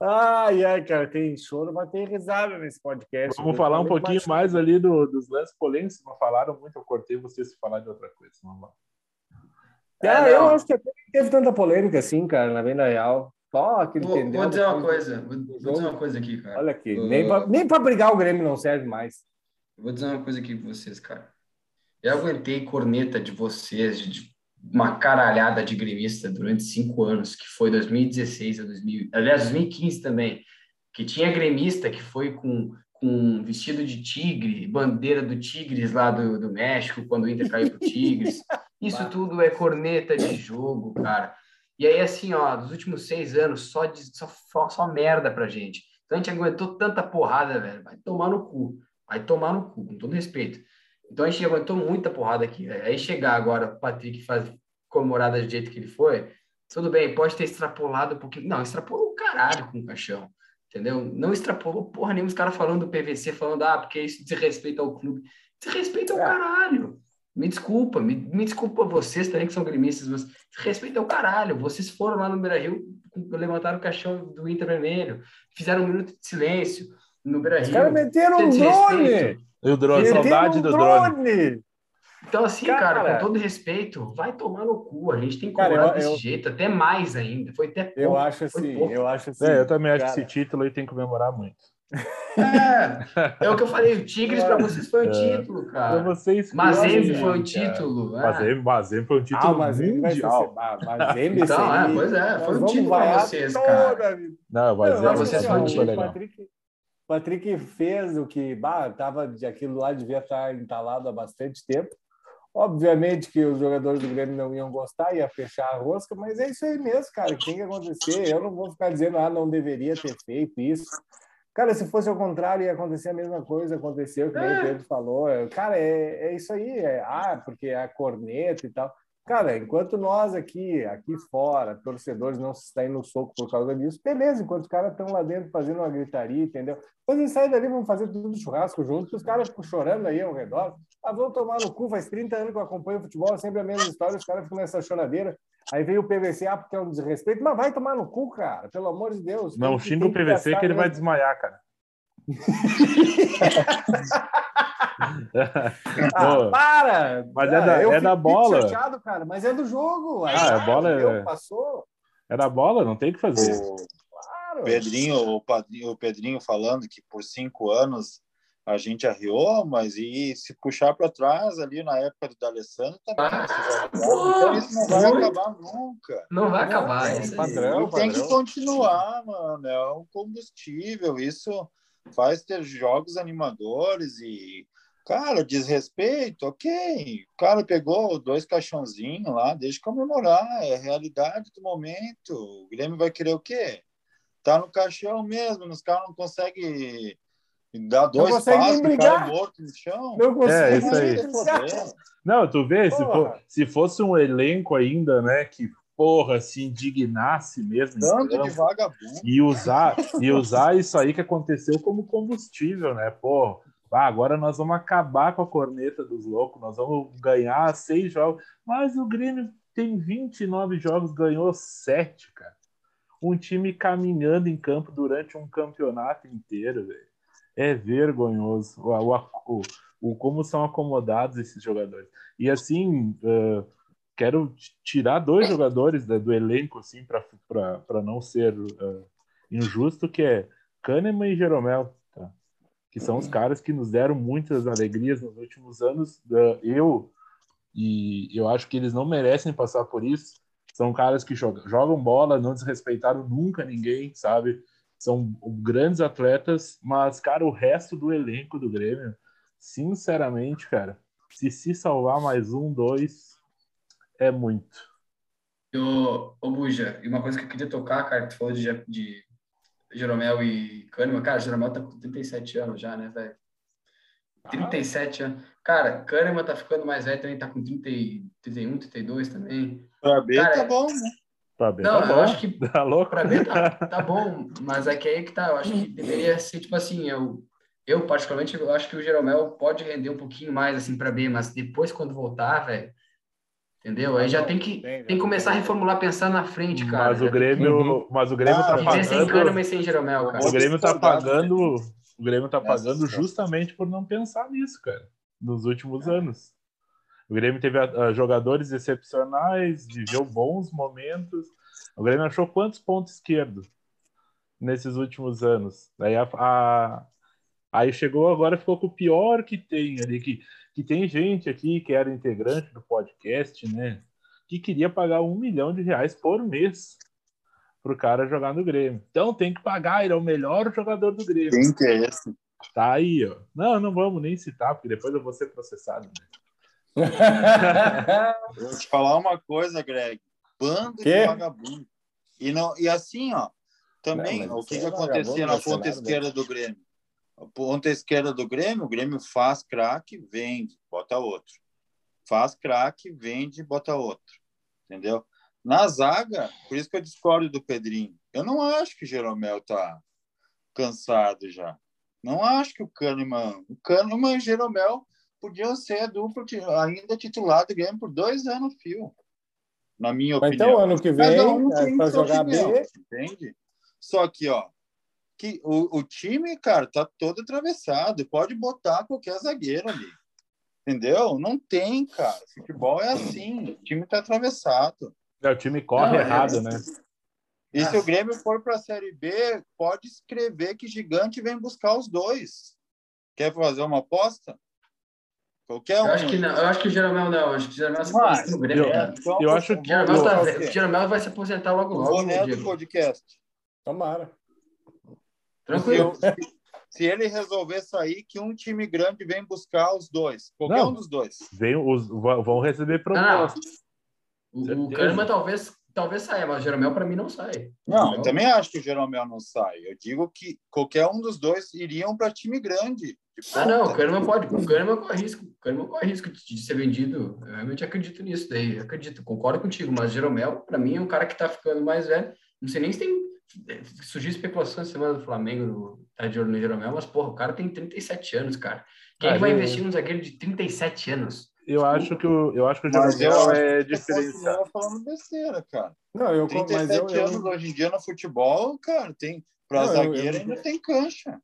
Ai, ai, cara, tem choro, mas tem risada nesse podcast. Vamos Eu falar um falei pouquinho mais ali do- dos lances polêmicos. Não falaram muito, eu cortei vocês se falar de outra coisa. Vamos lá. Ah, É, eu acho que até teve tanta polêmica assim, cara, na venda real. Só que ele Vou, entendeu. vou dizer uma coisa, vou, vou dizer uma coisa aqui, cara. Olha aqui, nem pra, nem pra brigar o Grêmio não serve mais. Vou dizer uma coisa aqui pra vocês, cara. Eu aguentei corneta de vocês, de uma caralhada de gremista durante cinco anos, que foi 2016 a 2000, aliás, 2015 também, que tinha gremista que foi com, com vestido de tigre, bandeira do Tigres lá do, do México, quando o Inter caiu pro Tigres. Isso tudo é corneta de jogo, cara. E aí, assim, ó, dos últimos seis anos, só, de, só, só, merda pra gente. Então a gente aguentou tanta porrada, velho. Vai tomar no cu. Vai tomar no cu, com todo respeito. Então a gente aguentou muita porrada aqui. Aí chegar agora, o Patrick faz comemorada do jeito que ele foi, tudo bem, pode ter extrapolado um pouquinho. Não, extrapolou o caralho com o caixão. Entendeu? Não extrapolou porra nenhuma. Os caras falando do PVC, falando, ah, porque isso desrespeita ao clube. Desrespeita ao É. caralho. Me desculpa, me, me desculpa vocês também que são gremistas, mas respeita ao caralho. Vocês foram lá no Beira Rio, levantaram o caixão do Inter Vermelho, fizeram um minuto de silêncio no Beira Os caras Rio. meteram um drone! E o drone, saudade um do drone. drone! Então, assim, Cara. cara, com todo respeito, vai tomar no cu. A gente tem que Cara, cobrar eu- desse eu- jeito, até mais ainda. Foi até pouco. Eu acho assim, eu acho assim. É, eu também acho cara, que esse título aí tem que comemorar muito. É, é o que eu falei, o Tigres pra vocês foi um É. título, Pra cara. vocês que Mazembe foi um título. é. Mazembe, Mazembe foi um título Ah, ser. mundial. Ah, Mazembe, Então, é, pois é, foi um título pra vaiar vocês, toda cara. a vida. Não, Não, Mazembe acho vocês assim, foi um ó, título. Patrick, Patrick fez o que, bah, tava de aquilo lá devia estar entalado há bastante tempo. Obviamente que os jogadores do Grêmio não iam gostar, ia fechar a rosca, mas é isso aí mesmo, cara, tem que acontecer. Eu não vou ficar dizendo, ah, não deveria ter feito isso. Cara, se fosse ao contrário, ia acontecer a mesma coisa, aconteceu, que o Pedro falou. Cara, é, é isso aí, é, ah, porque é a corneta e tal. Cara, enquanto nós aqui, aqui fora, torcedores não se saem no soco por causa disso, beleza, enquanto os caras estão lá dentro fazendo uma gritaria, entendeu? Quando eles saírem dali, vamos fazer tudo churrasco junto, os caras ficam chorando aí ao redor. Ah, vão tomar no cu, faz 30 anos que eu acompanho o futebol, é sempre a mesma história, os caras ficam nessa choradeira. Aí veio o PVC, ah, porque é um desrespeito, mas vai tomar no cu, cara, pelo amor de Deus. Não xinga o PVC que ele vai mesmo. desmaiar, cara. Ah, para! Mas é da- eu é da bola. chateado, cara, mas é do jogo. Ah, a ah, bola é- Passou, Era bola, não tem o que fazer. O claro. Pedrinho, o Padrinho, o Pedrinho falando que por cinco anos a gente arriou, mas e se puxar para trás ali na época do D'Alessandro também. Ah, então isso não vai acabar nunca. Não vai acabar. é isso padrão. Tem que continuar, mano. É um combustível. Isso faz ter jogos animadores e, cara, desrespeito, ok. O cara pegou dois caixãozinhos lá, deixa comemorar. É a realidade do momento. O Grêmio vai querer o quê? Tá no caixão mesmo, os caras não conseguem dar dois consegue passos, cara brigar. morto no chão. Não consigo É, isso aí. Não, tu vê, se, Porra. for- se fosse um elenco ainda, né, que, porra, se indignasse mesmo. Tanto de vagabundo. e usar e usar isso aí que aconteceu como combustível, né? Pô, ah, agora nós vamos acabar com a corneta dos loucos, nós vamos ganhar seis jogos. Mas o Grêmio tem 29 jogos, ganhou sete, cara. Um time caminhando em campo durante um campeonato inteiro, velho. É vergonhoso o, o, o, como são acomodados esses jogadores. E assim, eh, quero tirar dois jogadores da- do elenco, assim, para não ser eh, injusto, que é Kahneman e Jeromel? Que são os caras que nos deram muitas alegrias nos últimos anos. Eu e eu acho que eles não merecem passar por isso. São caras que jogam, jogam bola, não desrespeitaram nunca ninguém, sabe? São grandes atletas, mas, cara, o resto do elenco do Grêmio, sinceramente, cara, se se salvar mais um, dois, é muito. Ô Buja, e uma coisa que eu queria tocar, cara, tu falou de, de Jeromel e Kahneman. Cara, Jeromel tá com 37 anos já, né, velho? 37 anos. Cara, Kahneman tá ficando mais velho também, tá com 30, e- 31, 32 também. Pra B Cara, tá bom, né? Tá bem, Não, tá eu bom. acho que Tá louco? Pra mim tá, tá bom, mas é que aí que tá. Eu acho que deveria ser tipo assim. Eu, eu particularmente, eu acho que o Jeromel pode render um pouquinho mais assim para B, mas depois quando voltar, velho, entendeu? Aí já tem que tem que começar a reformular, pensar na frente, cara. Mas o Grêmio, mas o Grêmio Ah, tá sem pagando. Kahneman e sem Jeromel, cara. O Grêmio tá discordar, pagando, o Grêmio tá pagando justamente por não pensar nisso, cara, nos últimos anos. O Grêmio teve uh, jogadores excepcionais, viveu bons momentos. O Grêmio achou quantos pontos esquerdos nesses últimos anos? Daí a, a, aí chegou agora ficou com o pior que tem ali que que tem gente aqui que era integrante do podcast, né? Que queria pagar um milhão de reais por mês pro cara jogar no Grêmio. Então tem que pagar, ele é o melhor jogador do Grêmio. Quem que é esse? Tá aí, ó. Não, não vamos nem citar, porque depois eu vou ser processado. Né? vou te falar uma coisa, Greg. Bando Quê? de vagabundo. E, não, e assim, ó, também, Não, o que, que é acontecia na ponta nada, esquerda do Grêmio? Ponta esquerda do Grêmio, o Grêmio faz craque, vende, bota outro. Faz craque, vende, bota outro. Entendeu? Na zaga, por isso que eu discordo do Pedrinho. Eu não acho que Jeromel tá cansado já. Não acho que o Kahneman... O Kahneman e o Jeromel podiam ser a dupla ainda titular do Grêmio por dois anos fio. Na minha Mas opinião. então, ano que vem, um é, sua jogar opinião, B, Entende? Só que, ó, que o, o time, cara, tá todo atravessado. Pode botar qualquer zagueiro ali. Entendeu? Não tem, cara. Futebol é assim. O time tá atravessado. É, o time corre Não, é- errado, né? E se o Grêmio for para a Série B, pode escrever que Gigante vem buscar os dois. Quer fazer uma aposta? Qualquer um. Eu acho que não, eu acho que o Jeromel não, eu acho que o Jeromel se aposenta no Grêmio. eu-. Então, eu acho que- O Jeromel, tá, velho, o Jeromel vai se aposentar logo O logo. Diego. podcast. tomara. Tranquilo. Se, ele resolver sair, que um time grande vem buscar os dois. Qualquer Não. um dos dois. Vem os, vão receber propostas. O, o Certeza. Kahneman talvez, talvez saia, mas o Jeromel para mim não sai. Não, eu também acho que o Jeromel não sai. Eu digo que qualquer um dos dois iriam para time grande. de Ah, não, o. Kahneman pode. O Kahneman corre risco. O Kahneman corre risco de, ser vendido. Eu realmente acredito nisso daí. Acredito, concordo contigo. Mas Jeromel, para mim, é um cara que tá ficando mais velho. Não sei nem se tem. Surgiu especulação essa semana do Flamengo, do, tá de olho no Jeromel, mas, porra, o cara tem 37 anos, cara. Quem é Ah, vai eu- investir num zagueiro de 37 anos? Eu acho que o, eu acho que o Mas eu Jeromel é diferenciado. falando besteira, cara. Não, eu, mas 37 eu, anos eu, hoje em dia no futebol, cara, tem. Para zagueiro eu- ainda tem cancha.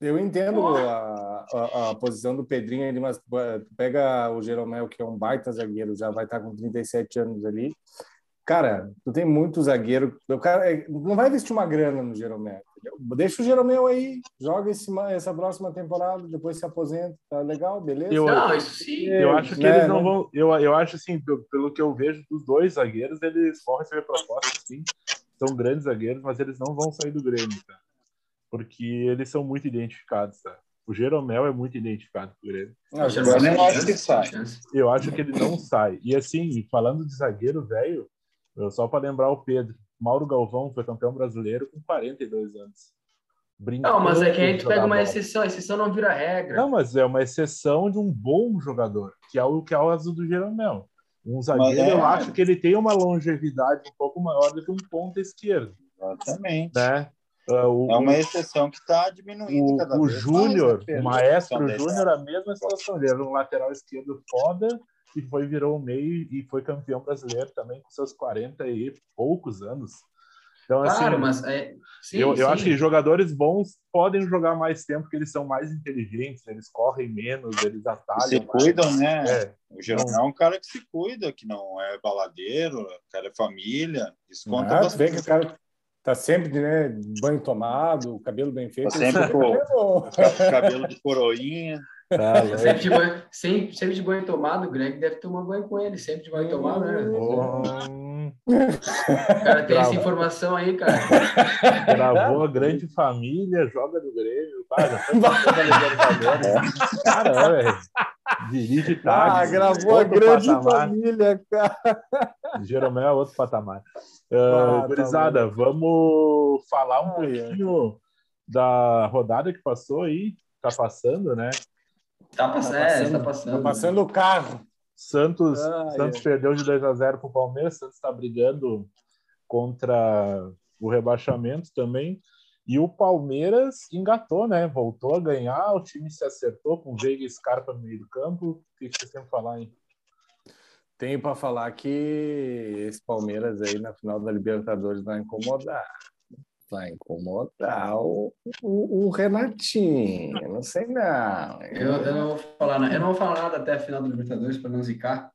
eu entendo a, a, a posição do Pedrinho ali, mas tu pega o Jeromel, que é um baita zagueiro, já vai estar com 37 anos ali. Cara, tu tem muito zagueiro. O cara é- não vai investir uma grana no Jeromel. Deixa o Jeromel aí, joga esse, essa próxima temporada, depois se aposenta. Tá legal, beleza? Eu- Não, sim. Eu acho que né, eles não né? vão. Eu, eu acho assim, pelo, pelo que eu vejo dos dois zagueiros, eles vão receber propostas, sim. São grandes zagueiros, mas eles não vão sair do Grêmio, tá? Porque eles são muito identificados, tá? O Jeromel é muito identificado com o Grêmio. Não, O Jeromel Jeromel eu tem acho que sai. Eu acho que ele não sai. E assim, falando de zagueiro velho, eu- só para lembrar o Pedro, Mauro Galvão foi campeão brasileiro com 42 anos. Brincando Não, mas é que aí de tu pega uma bola. exceção, a exceção não vira regra. Não, mas é uma exceção de um bom jogador, que é o que é o azul do Jeromel. Um zagueiro, é- eu acho que ele tem uma longevidade um pouco maior do que um ponta esquerdo, Exatamente. né? Ah, o, É uma exceção que está diminuindo cada o, o vez Júnior, mais, né, o maestro? Júnior, a mesma situação. Ele era um lateral esquerdo foda e foi virou o meio e foi campeão brasileiro também com seus 40 e poucos anos. Então, Claro, assim, mas é, sim, eu, eu sim. acho que jogadores bons podem jogar mais tempo, porque eles são mais inteligentes, eles correm menos, eles atalham. Se mais. cuidam, né? É, O Jeromel é um cara que se cuida, que não é baladeiro, o cara é família. Isso conta Ah, vê bastante. que o cara tá sempre né, banho tomado, cabelo bem feito. Tá sempre com- com... Cabelo de coroinha. Tá. Sempre de, banho, sempre, sempre de banho tomado, o Greg deve tomar banho com ele, sempre de banho tomado, né? Hum, O cara tem essa Bravo. informação aí, cara. Gravou a grande família, joga no Grêmio. Ah, já foi campeão da Libertadores. Cara, velho. Dirige Ah, táxi. gravou a grande patamar. família, cara. Jeromel é outro patamar. Ah, Uh, tá gurizada, vamos falar um ai. pouquinho da rodada que passou aí. Tá passando, né? Tá passando, Tá é, passando- tá passando. Tá passando o carro. Santos, Ai, Santos ai. perdeu de 2 a 0 para o Palmeiras. Santos está brigando contra o rebaixamento também. E o Palmeiras engatou, né? Voltou a ganhar, o time se acertou com Veiga e Scarpa no meio do campo. O que que você tem para falar aí? Tenho para falar que esse Palmeiras aí na final da Libertadores vai incomodar. Vai incomodar o, o, o Renatinho. Não sei não. Eu, eu não vou falar nada. Eu não vou falar nada até a final do Libertadores para não zicar.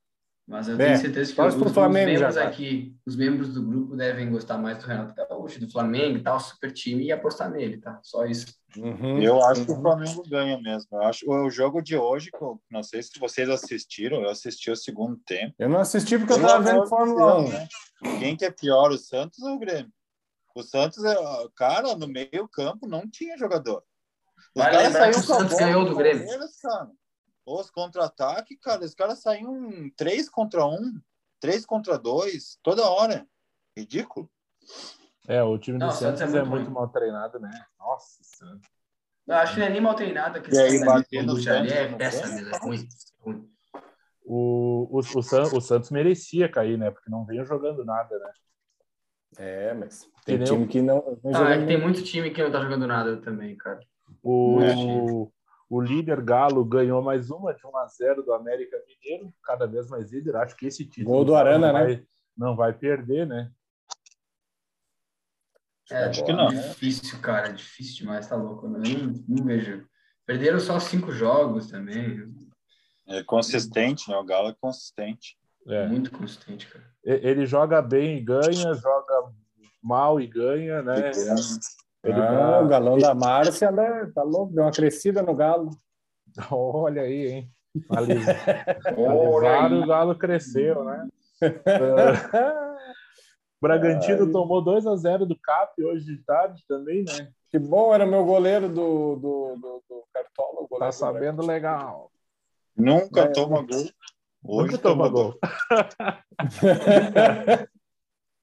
Mas eu É, tenho certeza que os, pro os membros já, aqui, os membros do grupo devem gostar mais do Renato Gaúcho, do Flamengo e tal, super time, e apostar nele, tá? Só isso. Uhum, Eu acho que o uhum. Flamengo ganha mesmo. Eu acho o jogo de hoje, que eu não sei se vocês assistiram, eu assisti o segundo tempo. Eu não assisti porque eu Pelo tava amor vendo Fórmula 1. Deus, né? Quem que é pior, o Santos ou o Grêmio? O Santos, é, cara, no meio campo não tinha jogador. Os Vai caras lembrar que saíam o Santos ganhou do Grêmio. Cara. Os contra-ataques, cara, os caras saíam três contra um, três contra dois, toda hora. Ridículo. É, o time do Não, o Santos Santos é é muito muito ruim. mal treinado, né? Nossa Senhora. Eu acho que não é nem mal treinado, aquele E aí, batendo o ali Santos é mesmo, é ruim. ruim. O, o, o, San- o Santos merecia cair, né? Porque não veio jogando nada, né? É, mas tem nem time o- que não. não Ah, joga é que tem muito time que não tá jogando nada também, cara. O, É. o líder Galo ganhou mais uma de 1 a 0 do América Mineiro, cada vez mais líder. Acho que esse título Gol do Arana, não né? vai, não vai perder, né? É, Acho que não. difícil, cara, difícil demais, tá louco. Eu não, não vejo. Perderam só cinco jogos também. É consistente, né? O Galo é consistente. É. Muito consistente, cara. Ele joga bem e ganha, joga mal e ganha, né? Ele Ah, o galão da Márcia né? tá louco, deu uma crescida no galo. Olha aí, hein? Alisaram, o Galo cresceu, né? Bragantino tomou 2 a 0 do Cap hoje de tarde também, né? Que bom, era meu goleiro do, do, do, do Cartola. Tá do sabendo legal. Nunca É. toma gol. Hoje Nunca toma tomou gol.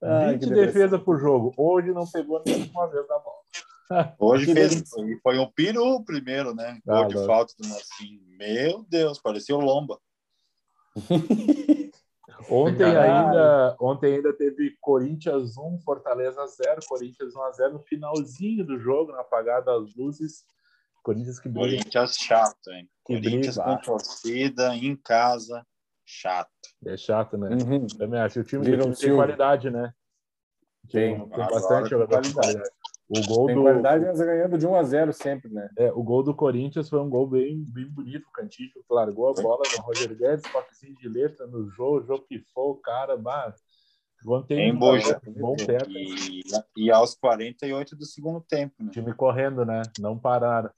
Ai, 20 que depressão. defesas por jogo. Hoje não pegou nenhuma vez na bola. Hoje Que fez, foi, foi um peru o primeiro, né? Ah, Gol de louco. falta do Marcinho. Meu Deus, parecia o Lomba. Ontem ainda, ontem ainda teve Corinthians 1, Fortaleza 0, Corinthians 1 a 0 no finalzinho do jogo, na apagada das luzes. Corinthians que briga. Corinthians chato, hein? Que Corinthians briga. com torcida, em casa, chato. É chato, né? Uhum. Também acho. O time, o time tem qualidade, né? Tem. tem bastante tem de qualidade. qualidade. O gol Tem do qualidade, mas ganhando de 1 a 0 sempre, né? é, o gol do Corinthians foi um gol bem, bem bonito. O Cantígio largou a bola no Roger Guedes, toquezinho de letra no jogo, o jogo pifou o cara, bah, ontem Em Boja. bom perto. E, e aos 48 do segundo tempo, né? time correndo, né? Não pararam.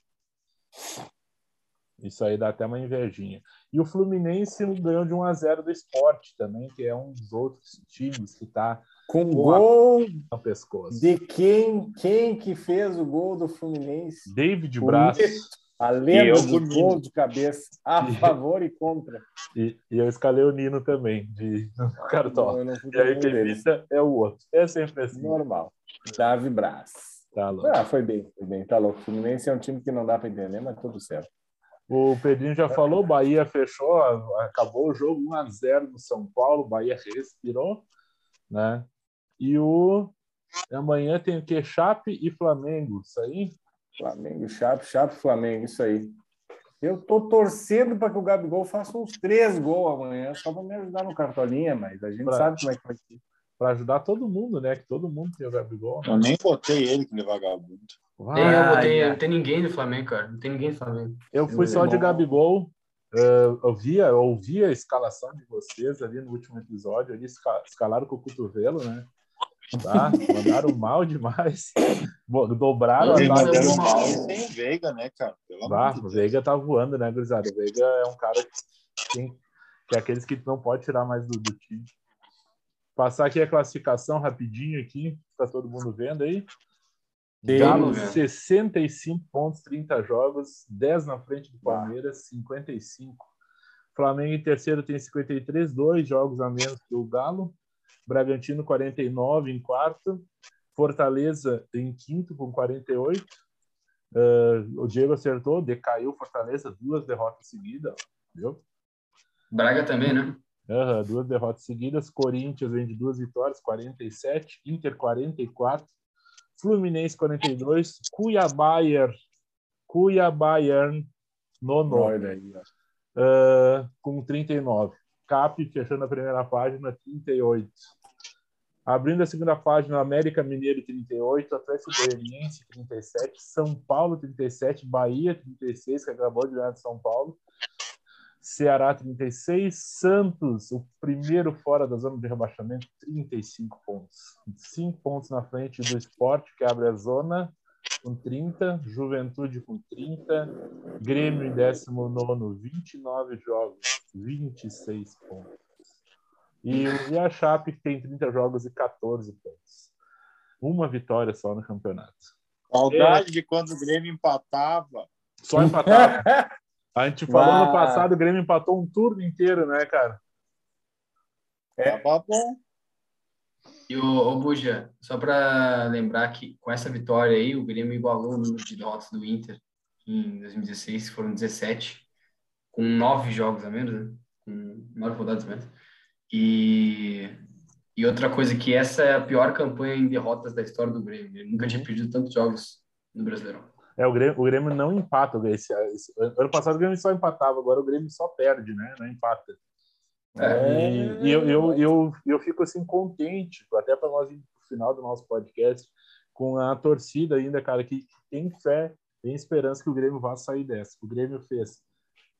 Isso aí dá até uma invejinha. E o Fluminense ganhou de 1 a 0 do Esporte também, que é um dos outros times que tá Com gol no pescoço. de quem? Quem que fez o gol do Fluminense? David O Braz Nito. A lenda comigo. gols de cabeça. A favor e contra. e, e eu escalei o Nino também, de Cartola. E aí quem evita é o outro. É sempre assim. Normal. Davi Braz. Tá louco. Ah, foi bem, foi bem. Tá louco. O Fluminense é um time que não dá para entender, mas tudo certo. O Pedrinho já falou, Bahia fechou, acabou o jogo 1 a 0 no São Paulo, Bahia respirou, né? E o amanhã tem o que Chape e Flamengo, isso aí? Flamengo, Chape, Chape, Flamengo, isso aí. Eu tô torcendo para que o Gabigol faça uns três gols amanhã, só para me ajudar no cartolinha, mas a gente Pra- sabe como é que vai ser. Para ajudar todo mundo, né? Que todo mundo tem o Gabigol. Eu nem botei ele, que ele é vagabundo. Nem eu botei, é. não tem ninguém do Flamengo, cara. Não tem ninguém do Flamengo. Eu fui só de Gabigol. eh, eu via, eu ouvi a escalação de vocês ali no último episódio. Ali esca- escalaram com o cotovelo, né? Tá? Mandaram mal demais. Dobraram a Mandaram mal sem o Veiga, né, cara? Pelo Bah, o. Veiga tá voando, né, gurizada? O Veiga é um cara que, tem- que é aqueles que não pode tirar mais do, do time. Passar aqui a classificação rapidinho aqui, tá todo mundo vendo aí. Sim, Galo, velho. 65 pontos, 30 jogos, 10 na frente do Palmeiras, 55. Flamengo em terceiro tem 53, dois jogos a menos que o Galo. Bragantino, 49 em quarto. Fortaleza em quinto com 48. Ah, o Diego acertou, decaiu Fortaleza, duas derrotas seguidas, viu? Braga também, né? Aham, duas derrotas seguidas. Corinthians vem de duas vitórias, 47. Inter, 44. Fluminense, 42. Cuiabá, Cuiabá, nono, Olha aí, ah, com 39. Cap, fechando a primeira página, 38. Abrindo a segunda página, América Mineiro 38, Atlético Goianiense 37, São Paulo 37, Bahia 36, que acabou de ganhar de São Paulo, Ceará 36, Santos, o primeiro fora da zona de rebaixamento, 35 pontos. 5 pontos na frente do esporte, que abre a zona, com 30, Juventude com 30, Grêmio em 19, 29 jogos, 26 pontos. E, e a Chape, que tem 30 jogos e 14 pontos. Uma vitória só no campeonato. Saudade de quando o Grêmio empatava. Só empatava. A gente falou Uau. no passado, o Grêmio empatou um turno inteiro, né, cara? É. Tava bom. E o, o Buja, só para lembrar que com essa vitória aí, o Grêmio igualou o número de derrotas do Inter em 2016, que foram 17, com nove jogos a menos, né? Com nove rodadas a menos. E, e outra coisa que essa é a pior campanha em derrotas da história do Grêmio. Ele nunca tinha perdido tantos jogos no Brasileirão. É, o Grêmio, o Grêmio não empata. Esse, esse- ano passado o Grêmio só empatava, agora o Grêmio só perde, né? Não empata. É. E, e eu, eu, eu, eu fico assim contente, até para nós ir pro final do nosso podcast, com a torcida ainda, cara, que tem fé, tem esperança que o Grêmio vá sair dessa. O Grêmio fez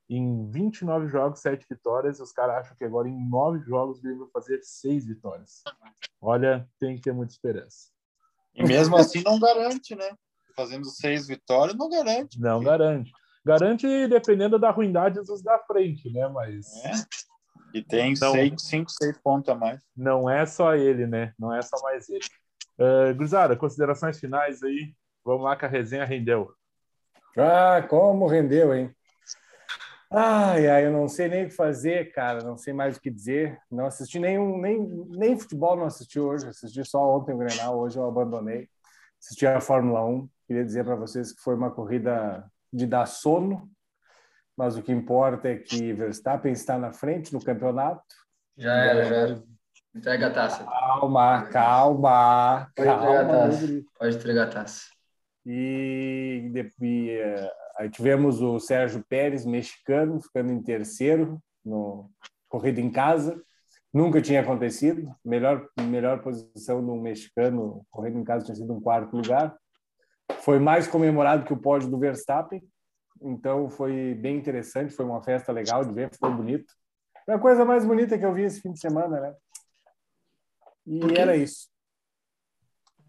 em 29 jogos, 7 vitórias, e os caras acham que agora em 9 jogos o Grêmio vai fazer 6 vitórias. Olha, tem que ter muita esperança. E mesmo assim não garante, né? Fazendo seis vitórias não garante. Não porque- garante. Garante dependendo da ruindade dos da frente, né? Mas É. E tem Não. seis, cinco, seis pontos a mais. não é só ele, né? Não é só mais ele. Uh, Gurizada, considerações finais aí. Vamos lá que a resenha rendeu. Ah, como rendeu, hein? Ai, ai, eu não sei nem o que fazer, cara, não sei mais o que dizer. Não assisti nenhum, nem, nem futebol não assisti hoje, assisti só ontem o Grenal, hoje eu abandonei. Assisti a Fórmula 1. Queria dizer para vocês que foi uma corrida de dar sono, mas o que importa é que Verstappen está na frente no campeonato. Já era, já era. Entrega a taça. Calma, calma, Pode entregar a calma. taça. Pode entregar a taça. E, e, eh, aí tivemos o Sérgio Pérez, mexicano, ficando em terceiro no corrida em casa. Nunca tinha acontecido. Melhor melhor posição do mexicano correndo em casa tinha sido um quarto lugar. Foi mais comemorado que o pódio do Verstappen. Então foi bem interessante, foi uma festa legal de ver, foi bonito. Foi a coisa mais bonita que eu vi esse fim de semana, né? E era isso.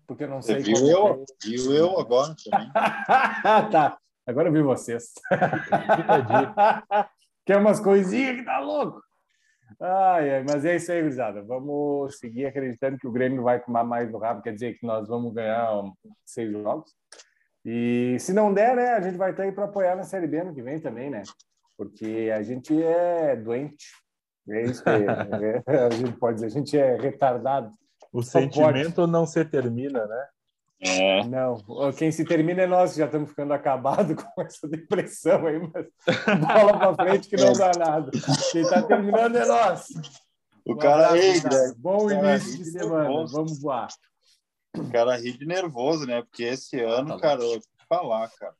Porque eu não Você sei viu eu, foi. viu eu agora também. tá, agora eu vi vocês. Quer umas coisinhas que tá louco? Ai, ai, mas é isso aí, gurizada. Vamos seguir acreditando que o Grêmio vai tomar mais no rabo, quer dizer que nós vamos ganhar seis jogos. E se não der, né, a gente vai estar aí para apoiar na Série B ano que vem também, né? Porque a gente é doente. É isso que a gente pode dizer, a gente é retardado. O Só sentimento não se termina, né? É. Não, quem se termina é nós, já estamos ficando acabados com essa depressão aí, mas bola para frente que não dá nada. Quem está terminando é nós. O cara, cara. Greg, Bom cara início ri de semana. nervoso. Vamos voar. o cara ri de nervoso, né? Porque esse ano, cara, eu vou te falar, cara.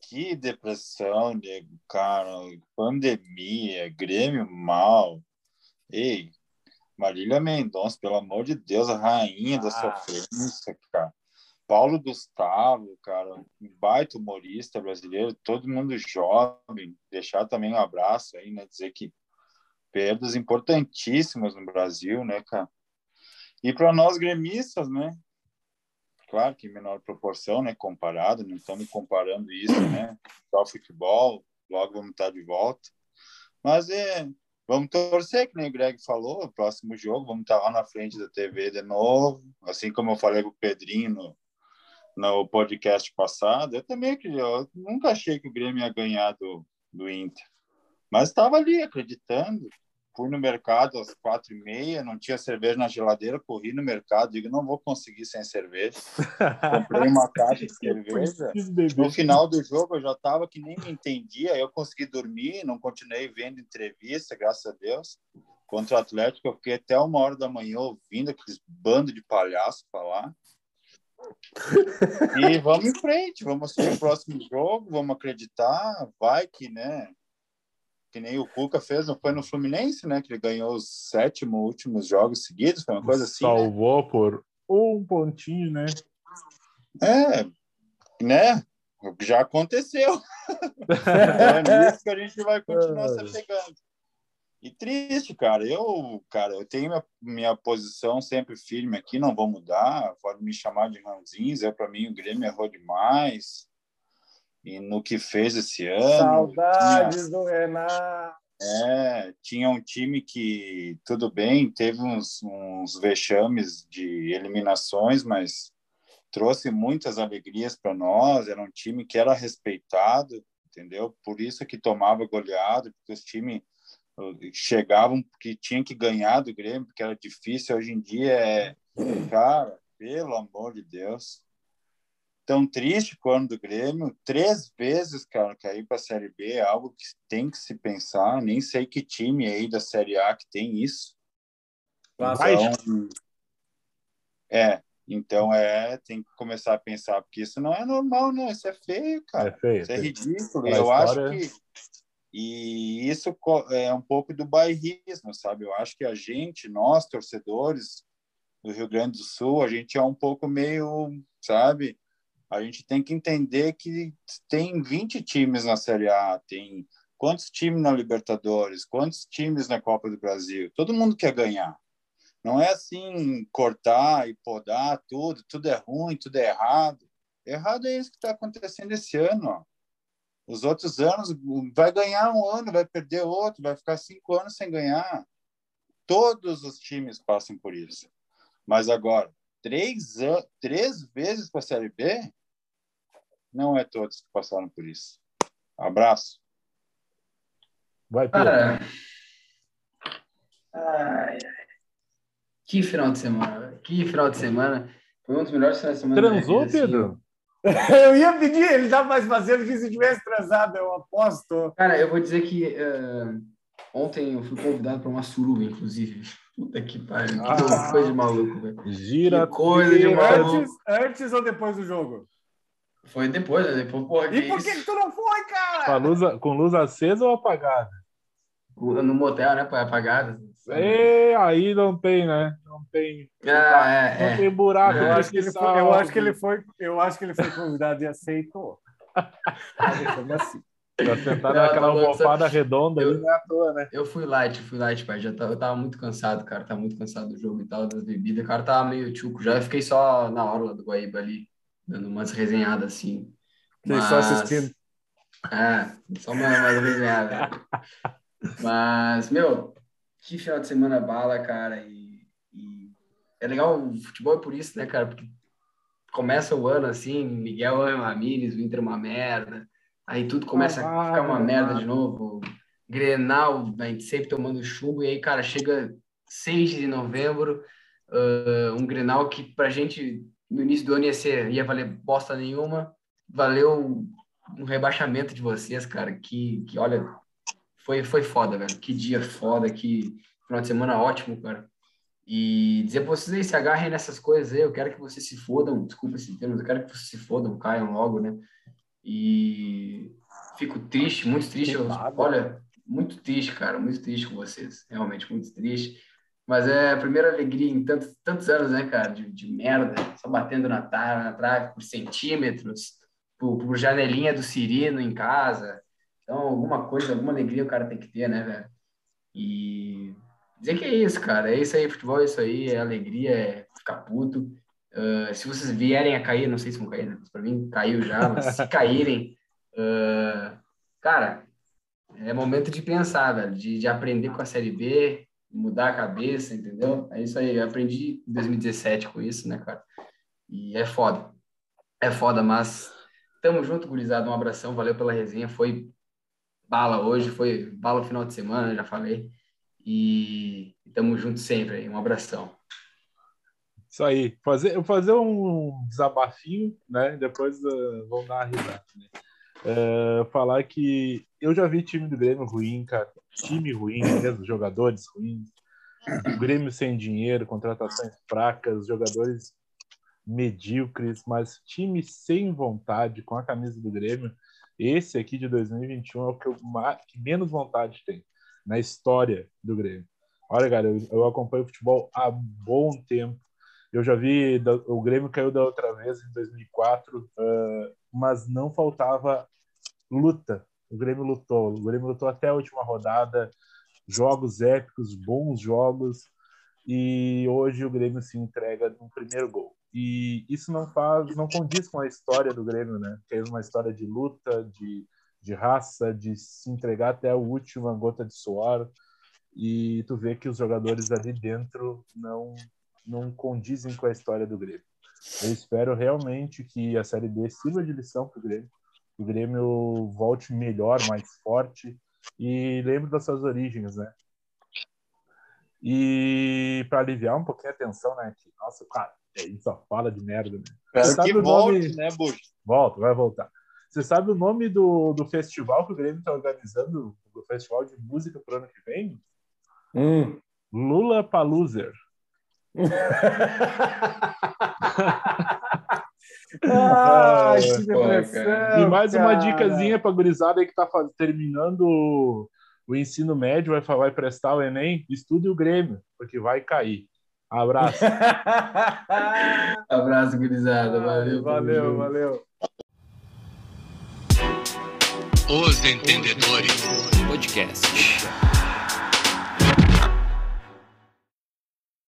Que depressão, nego, cara. Pandemia, Grêmio mal. Ei, Marília Mendonça, pelo amor de Deus, a rainha da Ah. sofrência, cara. Paulo Gustavo, cara, um baita humorista brasileiro, todo mundo jovem. Deixar também um abraço aí, né? Dizer que perdas importantíssimas no Brasil, né, cara? E para nós gremistas, né? Claro que em menor proporção, né? Comparado, não estamos comparando isso, né? Só futebol, logo vamos estar de volta. Mas é, vamos torcer, que nem o Greg falou, o próximo jogo, vamos estar lá na frente da TV de novo. Assim como eu falei com o Pedrinho no, no podcast passado, eu também eu nunca achei que o Grêmio ia ganhar do, do Inter. Mas estava ali acreditando. Fui no mercado às quatro e meia, não tinha cerveja na geladeira, corri no mercado, digo, não vou conseguir sem cerveja. Comprei uma caixa de cerveja. No final do jogo eu já estava que nem me entendia, eu consegui dormir, não continuei vendo entrevista, graças a Deus. Contra o Atlético, eu fiquei até uma hora da manhã ouvindo aqueles bando de palhaços falar. E vamos em frente, vamos assistir o próximo jogo, vamos acreditar, vai que, né? que nem o Cuca fez, não foi no Fluminense, né? Que ele ganhou os sétimo últimos jogos seguidos, foi uma coisa assim. né? Salvou por um pontinho, né? É, né? Já aconteceu. é nisso que a gente vai continuar se apegando. E triste, cara. Eu, cara, eu tenho minha, minha posição sempre firme aqui, não vou mudar. Pode me chamar de ranzinhos. Eu, para mim, o Grêmio errou demais. E no que fez esse ano. Saudades do Renato. É, tinha um time que, tudo bem, teve uns, uns vexames de eliminações, mas trouxe muitas alegrias para nós. Era um time que era respeitado, entendeu? Por isso que tomava goleado, porque os times chegavam que tinha que ganhar do Grêmio, porque era difícil. Hoje em dia é, cara, pelo amor de Deus. Tão triste com o ano do Grêmio, três vezes, cara, cair para a Série B é algo que tem que se pensar. Nem sei que time aí da Série A que tem isso. Então, é, então é, tem que começar a pensar, porque isso não é normal, não. Isso é feio, cara. É feio. Isso é feio. ridículo. Eu acho história- que. E isso é um pouco do bairrismo, sabe? Eu acho que a gente, nós, torcedores do Rio Grande do Sul, a gente é um pouco meio, sabe? A gente tem que entender que tem 20 times na Série A, tem quantos times na Libertadores, quantos times na Copa do Brasil. Todo mundo quer ganhar. Não é assim cortar e podar tudo, tudo é ruim, tudo é errado. Errado é isso que está acontecendo esse ano. Ó. Os outros anos, vai ganhar um ano, vai perder outro, vai ficar cinco anos sem ganhar. Todos os times passam por isso. Mas agora, três, três vezes para a Série B, não é todos que passaram por isso. Abraço. Vai, Pedro. Ai. que final de semana, que final de semana. Foi um dos melhores finais de semana. Transou, vida, assim. Eu ia pedir, ele tá mais fazendo que se tivesse transado, eu aposto. Cara, eu vou dizer que eh, ontem eu fui convidado para uma suruba, inclusive. Puta que pariu, que Ah. coisa de maluco, velho. Gira. Que coisa de maluco. Antes, antes ou depois do jogo? Foi depois, né? Depois, porra, que E por que, isso? que tu não foi, cara? Com, luz, com luz acesa ou apagada? No motel, né? Apagado. É, aí não tem, né? Não tem, Ah, é, não é. tem buraco. Eu acho, que ele foi, eu, acho que ele foi, eu acho que ele foi convidado e aceitou. Como assim? Tá sentado Não, naquela almofada redonda eu- ali, não é toa, né? Eu fui light, fui light, pai. Já tava, eu tava muito cansado, cara. Tava muito cansado do jogo e tal, das bebidas. O cara tava meio tchuco já. Eu fiquei só na orla do Guaíba ali, dando umas resenhadas assim. Fiquei só Mas- assistindo. É, só uma, uma resenhada. Mas, meu, que final de semana bala, cara. E, e é legal, o futebol é por isso, né, cara? Porque começa o ano assim, Miguel Ramírez, o Inter é uma merda. Aí tudo começa a ficar uma Ah, merda de novo. Grenal, a gente sempre tomando chumbo. E aí, cara, chega 6 de novembro, ah, um Grenal que pra gente no início do ano ia ser, ia valer bosta nenhuma. Valeu um rebaixamento de vocês, cara, que, que olha, foi, foi foda, velho. Que dia foda, que final de semana ótimo, cara. E dizer pra vocês aí, se agarrem nessas coisas aí, eu quero que vocês se fodam, desculpa esse termo, eu quero que vocês se fodam, caiam logo, né? E fico triste, muito triste. eu- olha, muito triste, cara, muito triste com vocês, realmente muito triste. Mas é a primeira alegria em tantos, tantos anos, né, cara, de, de merda, só batendo na, tra na trave por centímetros, por, por janelinha do Cirino em casa. Então, alguma coisa, alguma alegria o cara tem que ter, né, velho? E dizer que é isso, cara. É isso aí, futebol é isso aí, é alegria, é ficar puto. Ah, se vocês vierem a cair, não sei se vão cair, né? Mas pra mim caiu já, mas se caírem, ah, cara, é momento de pensar, velho, de, de aprender com a Série B, mudar a cabeça, entendeu? É isso aí, eu aprendi em 2017 com isso, né, cara? E é foda. É foda, mas tamo junto, gurizada. Um abração, valeu pela resenha. Foi bala hoje, foi bala final de semana, já falei. E tamo junto sempre. Um abração. Isso aí. Fazer, fazer um desabafinho, né? Depois uh, vamos dar uma risada. Né? Uh, falar que eu já vi time do Grêmio ruim, cara. Time ruim mesmo, jogadores ruins. O Grêmio sem dinheiro, contratações fracas, jogadores medíocres, mas time sem vontade, com a camisa do Grêmio. Esse aqui de 2021 é o que eu mais, que menos vontade tem na história do Grêmio. Olha, cara, eu, eu acompanho futebol há bom tempo. Eu já vi o Grêmio caiu da outra vez em 2004, uh, mas não faltava luta. O Grêmio lutou. O Grêmio lutou até a última rodada. Jogos épicos, bons jogos. E hoje o Grêmio se entrega no primeiro gol. E isso não faz, não condiz com a história do Grêmio, né? Que é uma história de luta, de, de raça, de se entregar até a última gota de suor. E tu vê que os jogadores ali dentro não não condizem com a história do Grêmio. Eu espero realmente que a Série B sirva de lição para o Grêmio, que o Grêmio volte melhor, mais forte e lembre das suas origens, né? E para aliviar um pouquinho a tensão, né? Que, nossa, cara, é só fala de merda, né? Espero que volte, nome... né, Bush? Volta, vai voltar. Você sabe o nome do, do festival que o Grêmio está organizando, o festival de música para o ano que vem? Hum. Lula Paluser. ah, que depressão, e mais cara. uma dicasinha para gurizada aí que está terminando o, o ensino médio, vai, vai prestar o Enem, estude o Grêmio, porque vai cair. Abraço. Abraço, gurizada. Valeu. Valeu, valeu. Os Entendedores Podcast.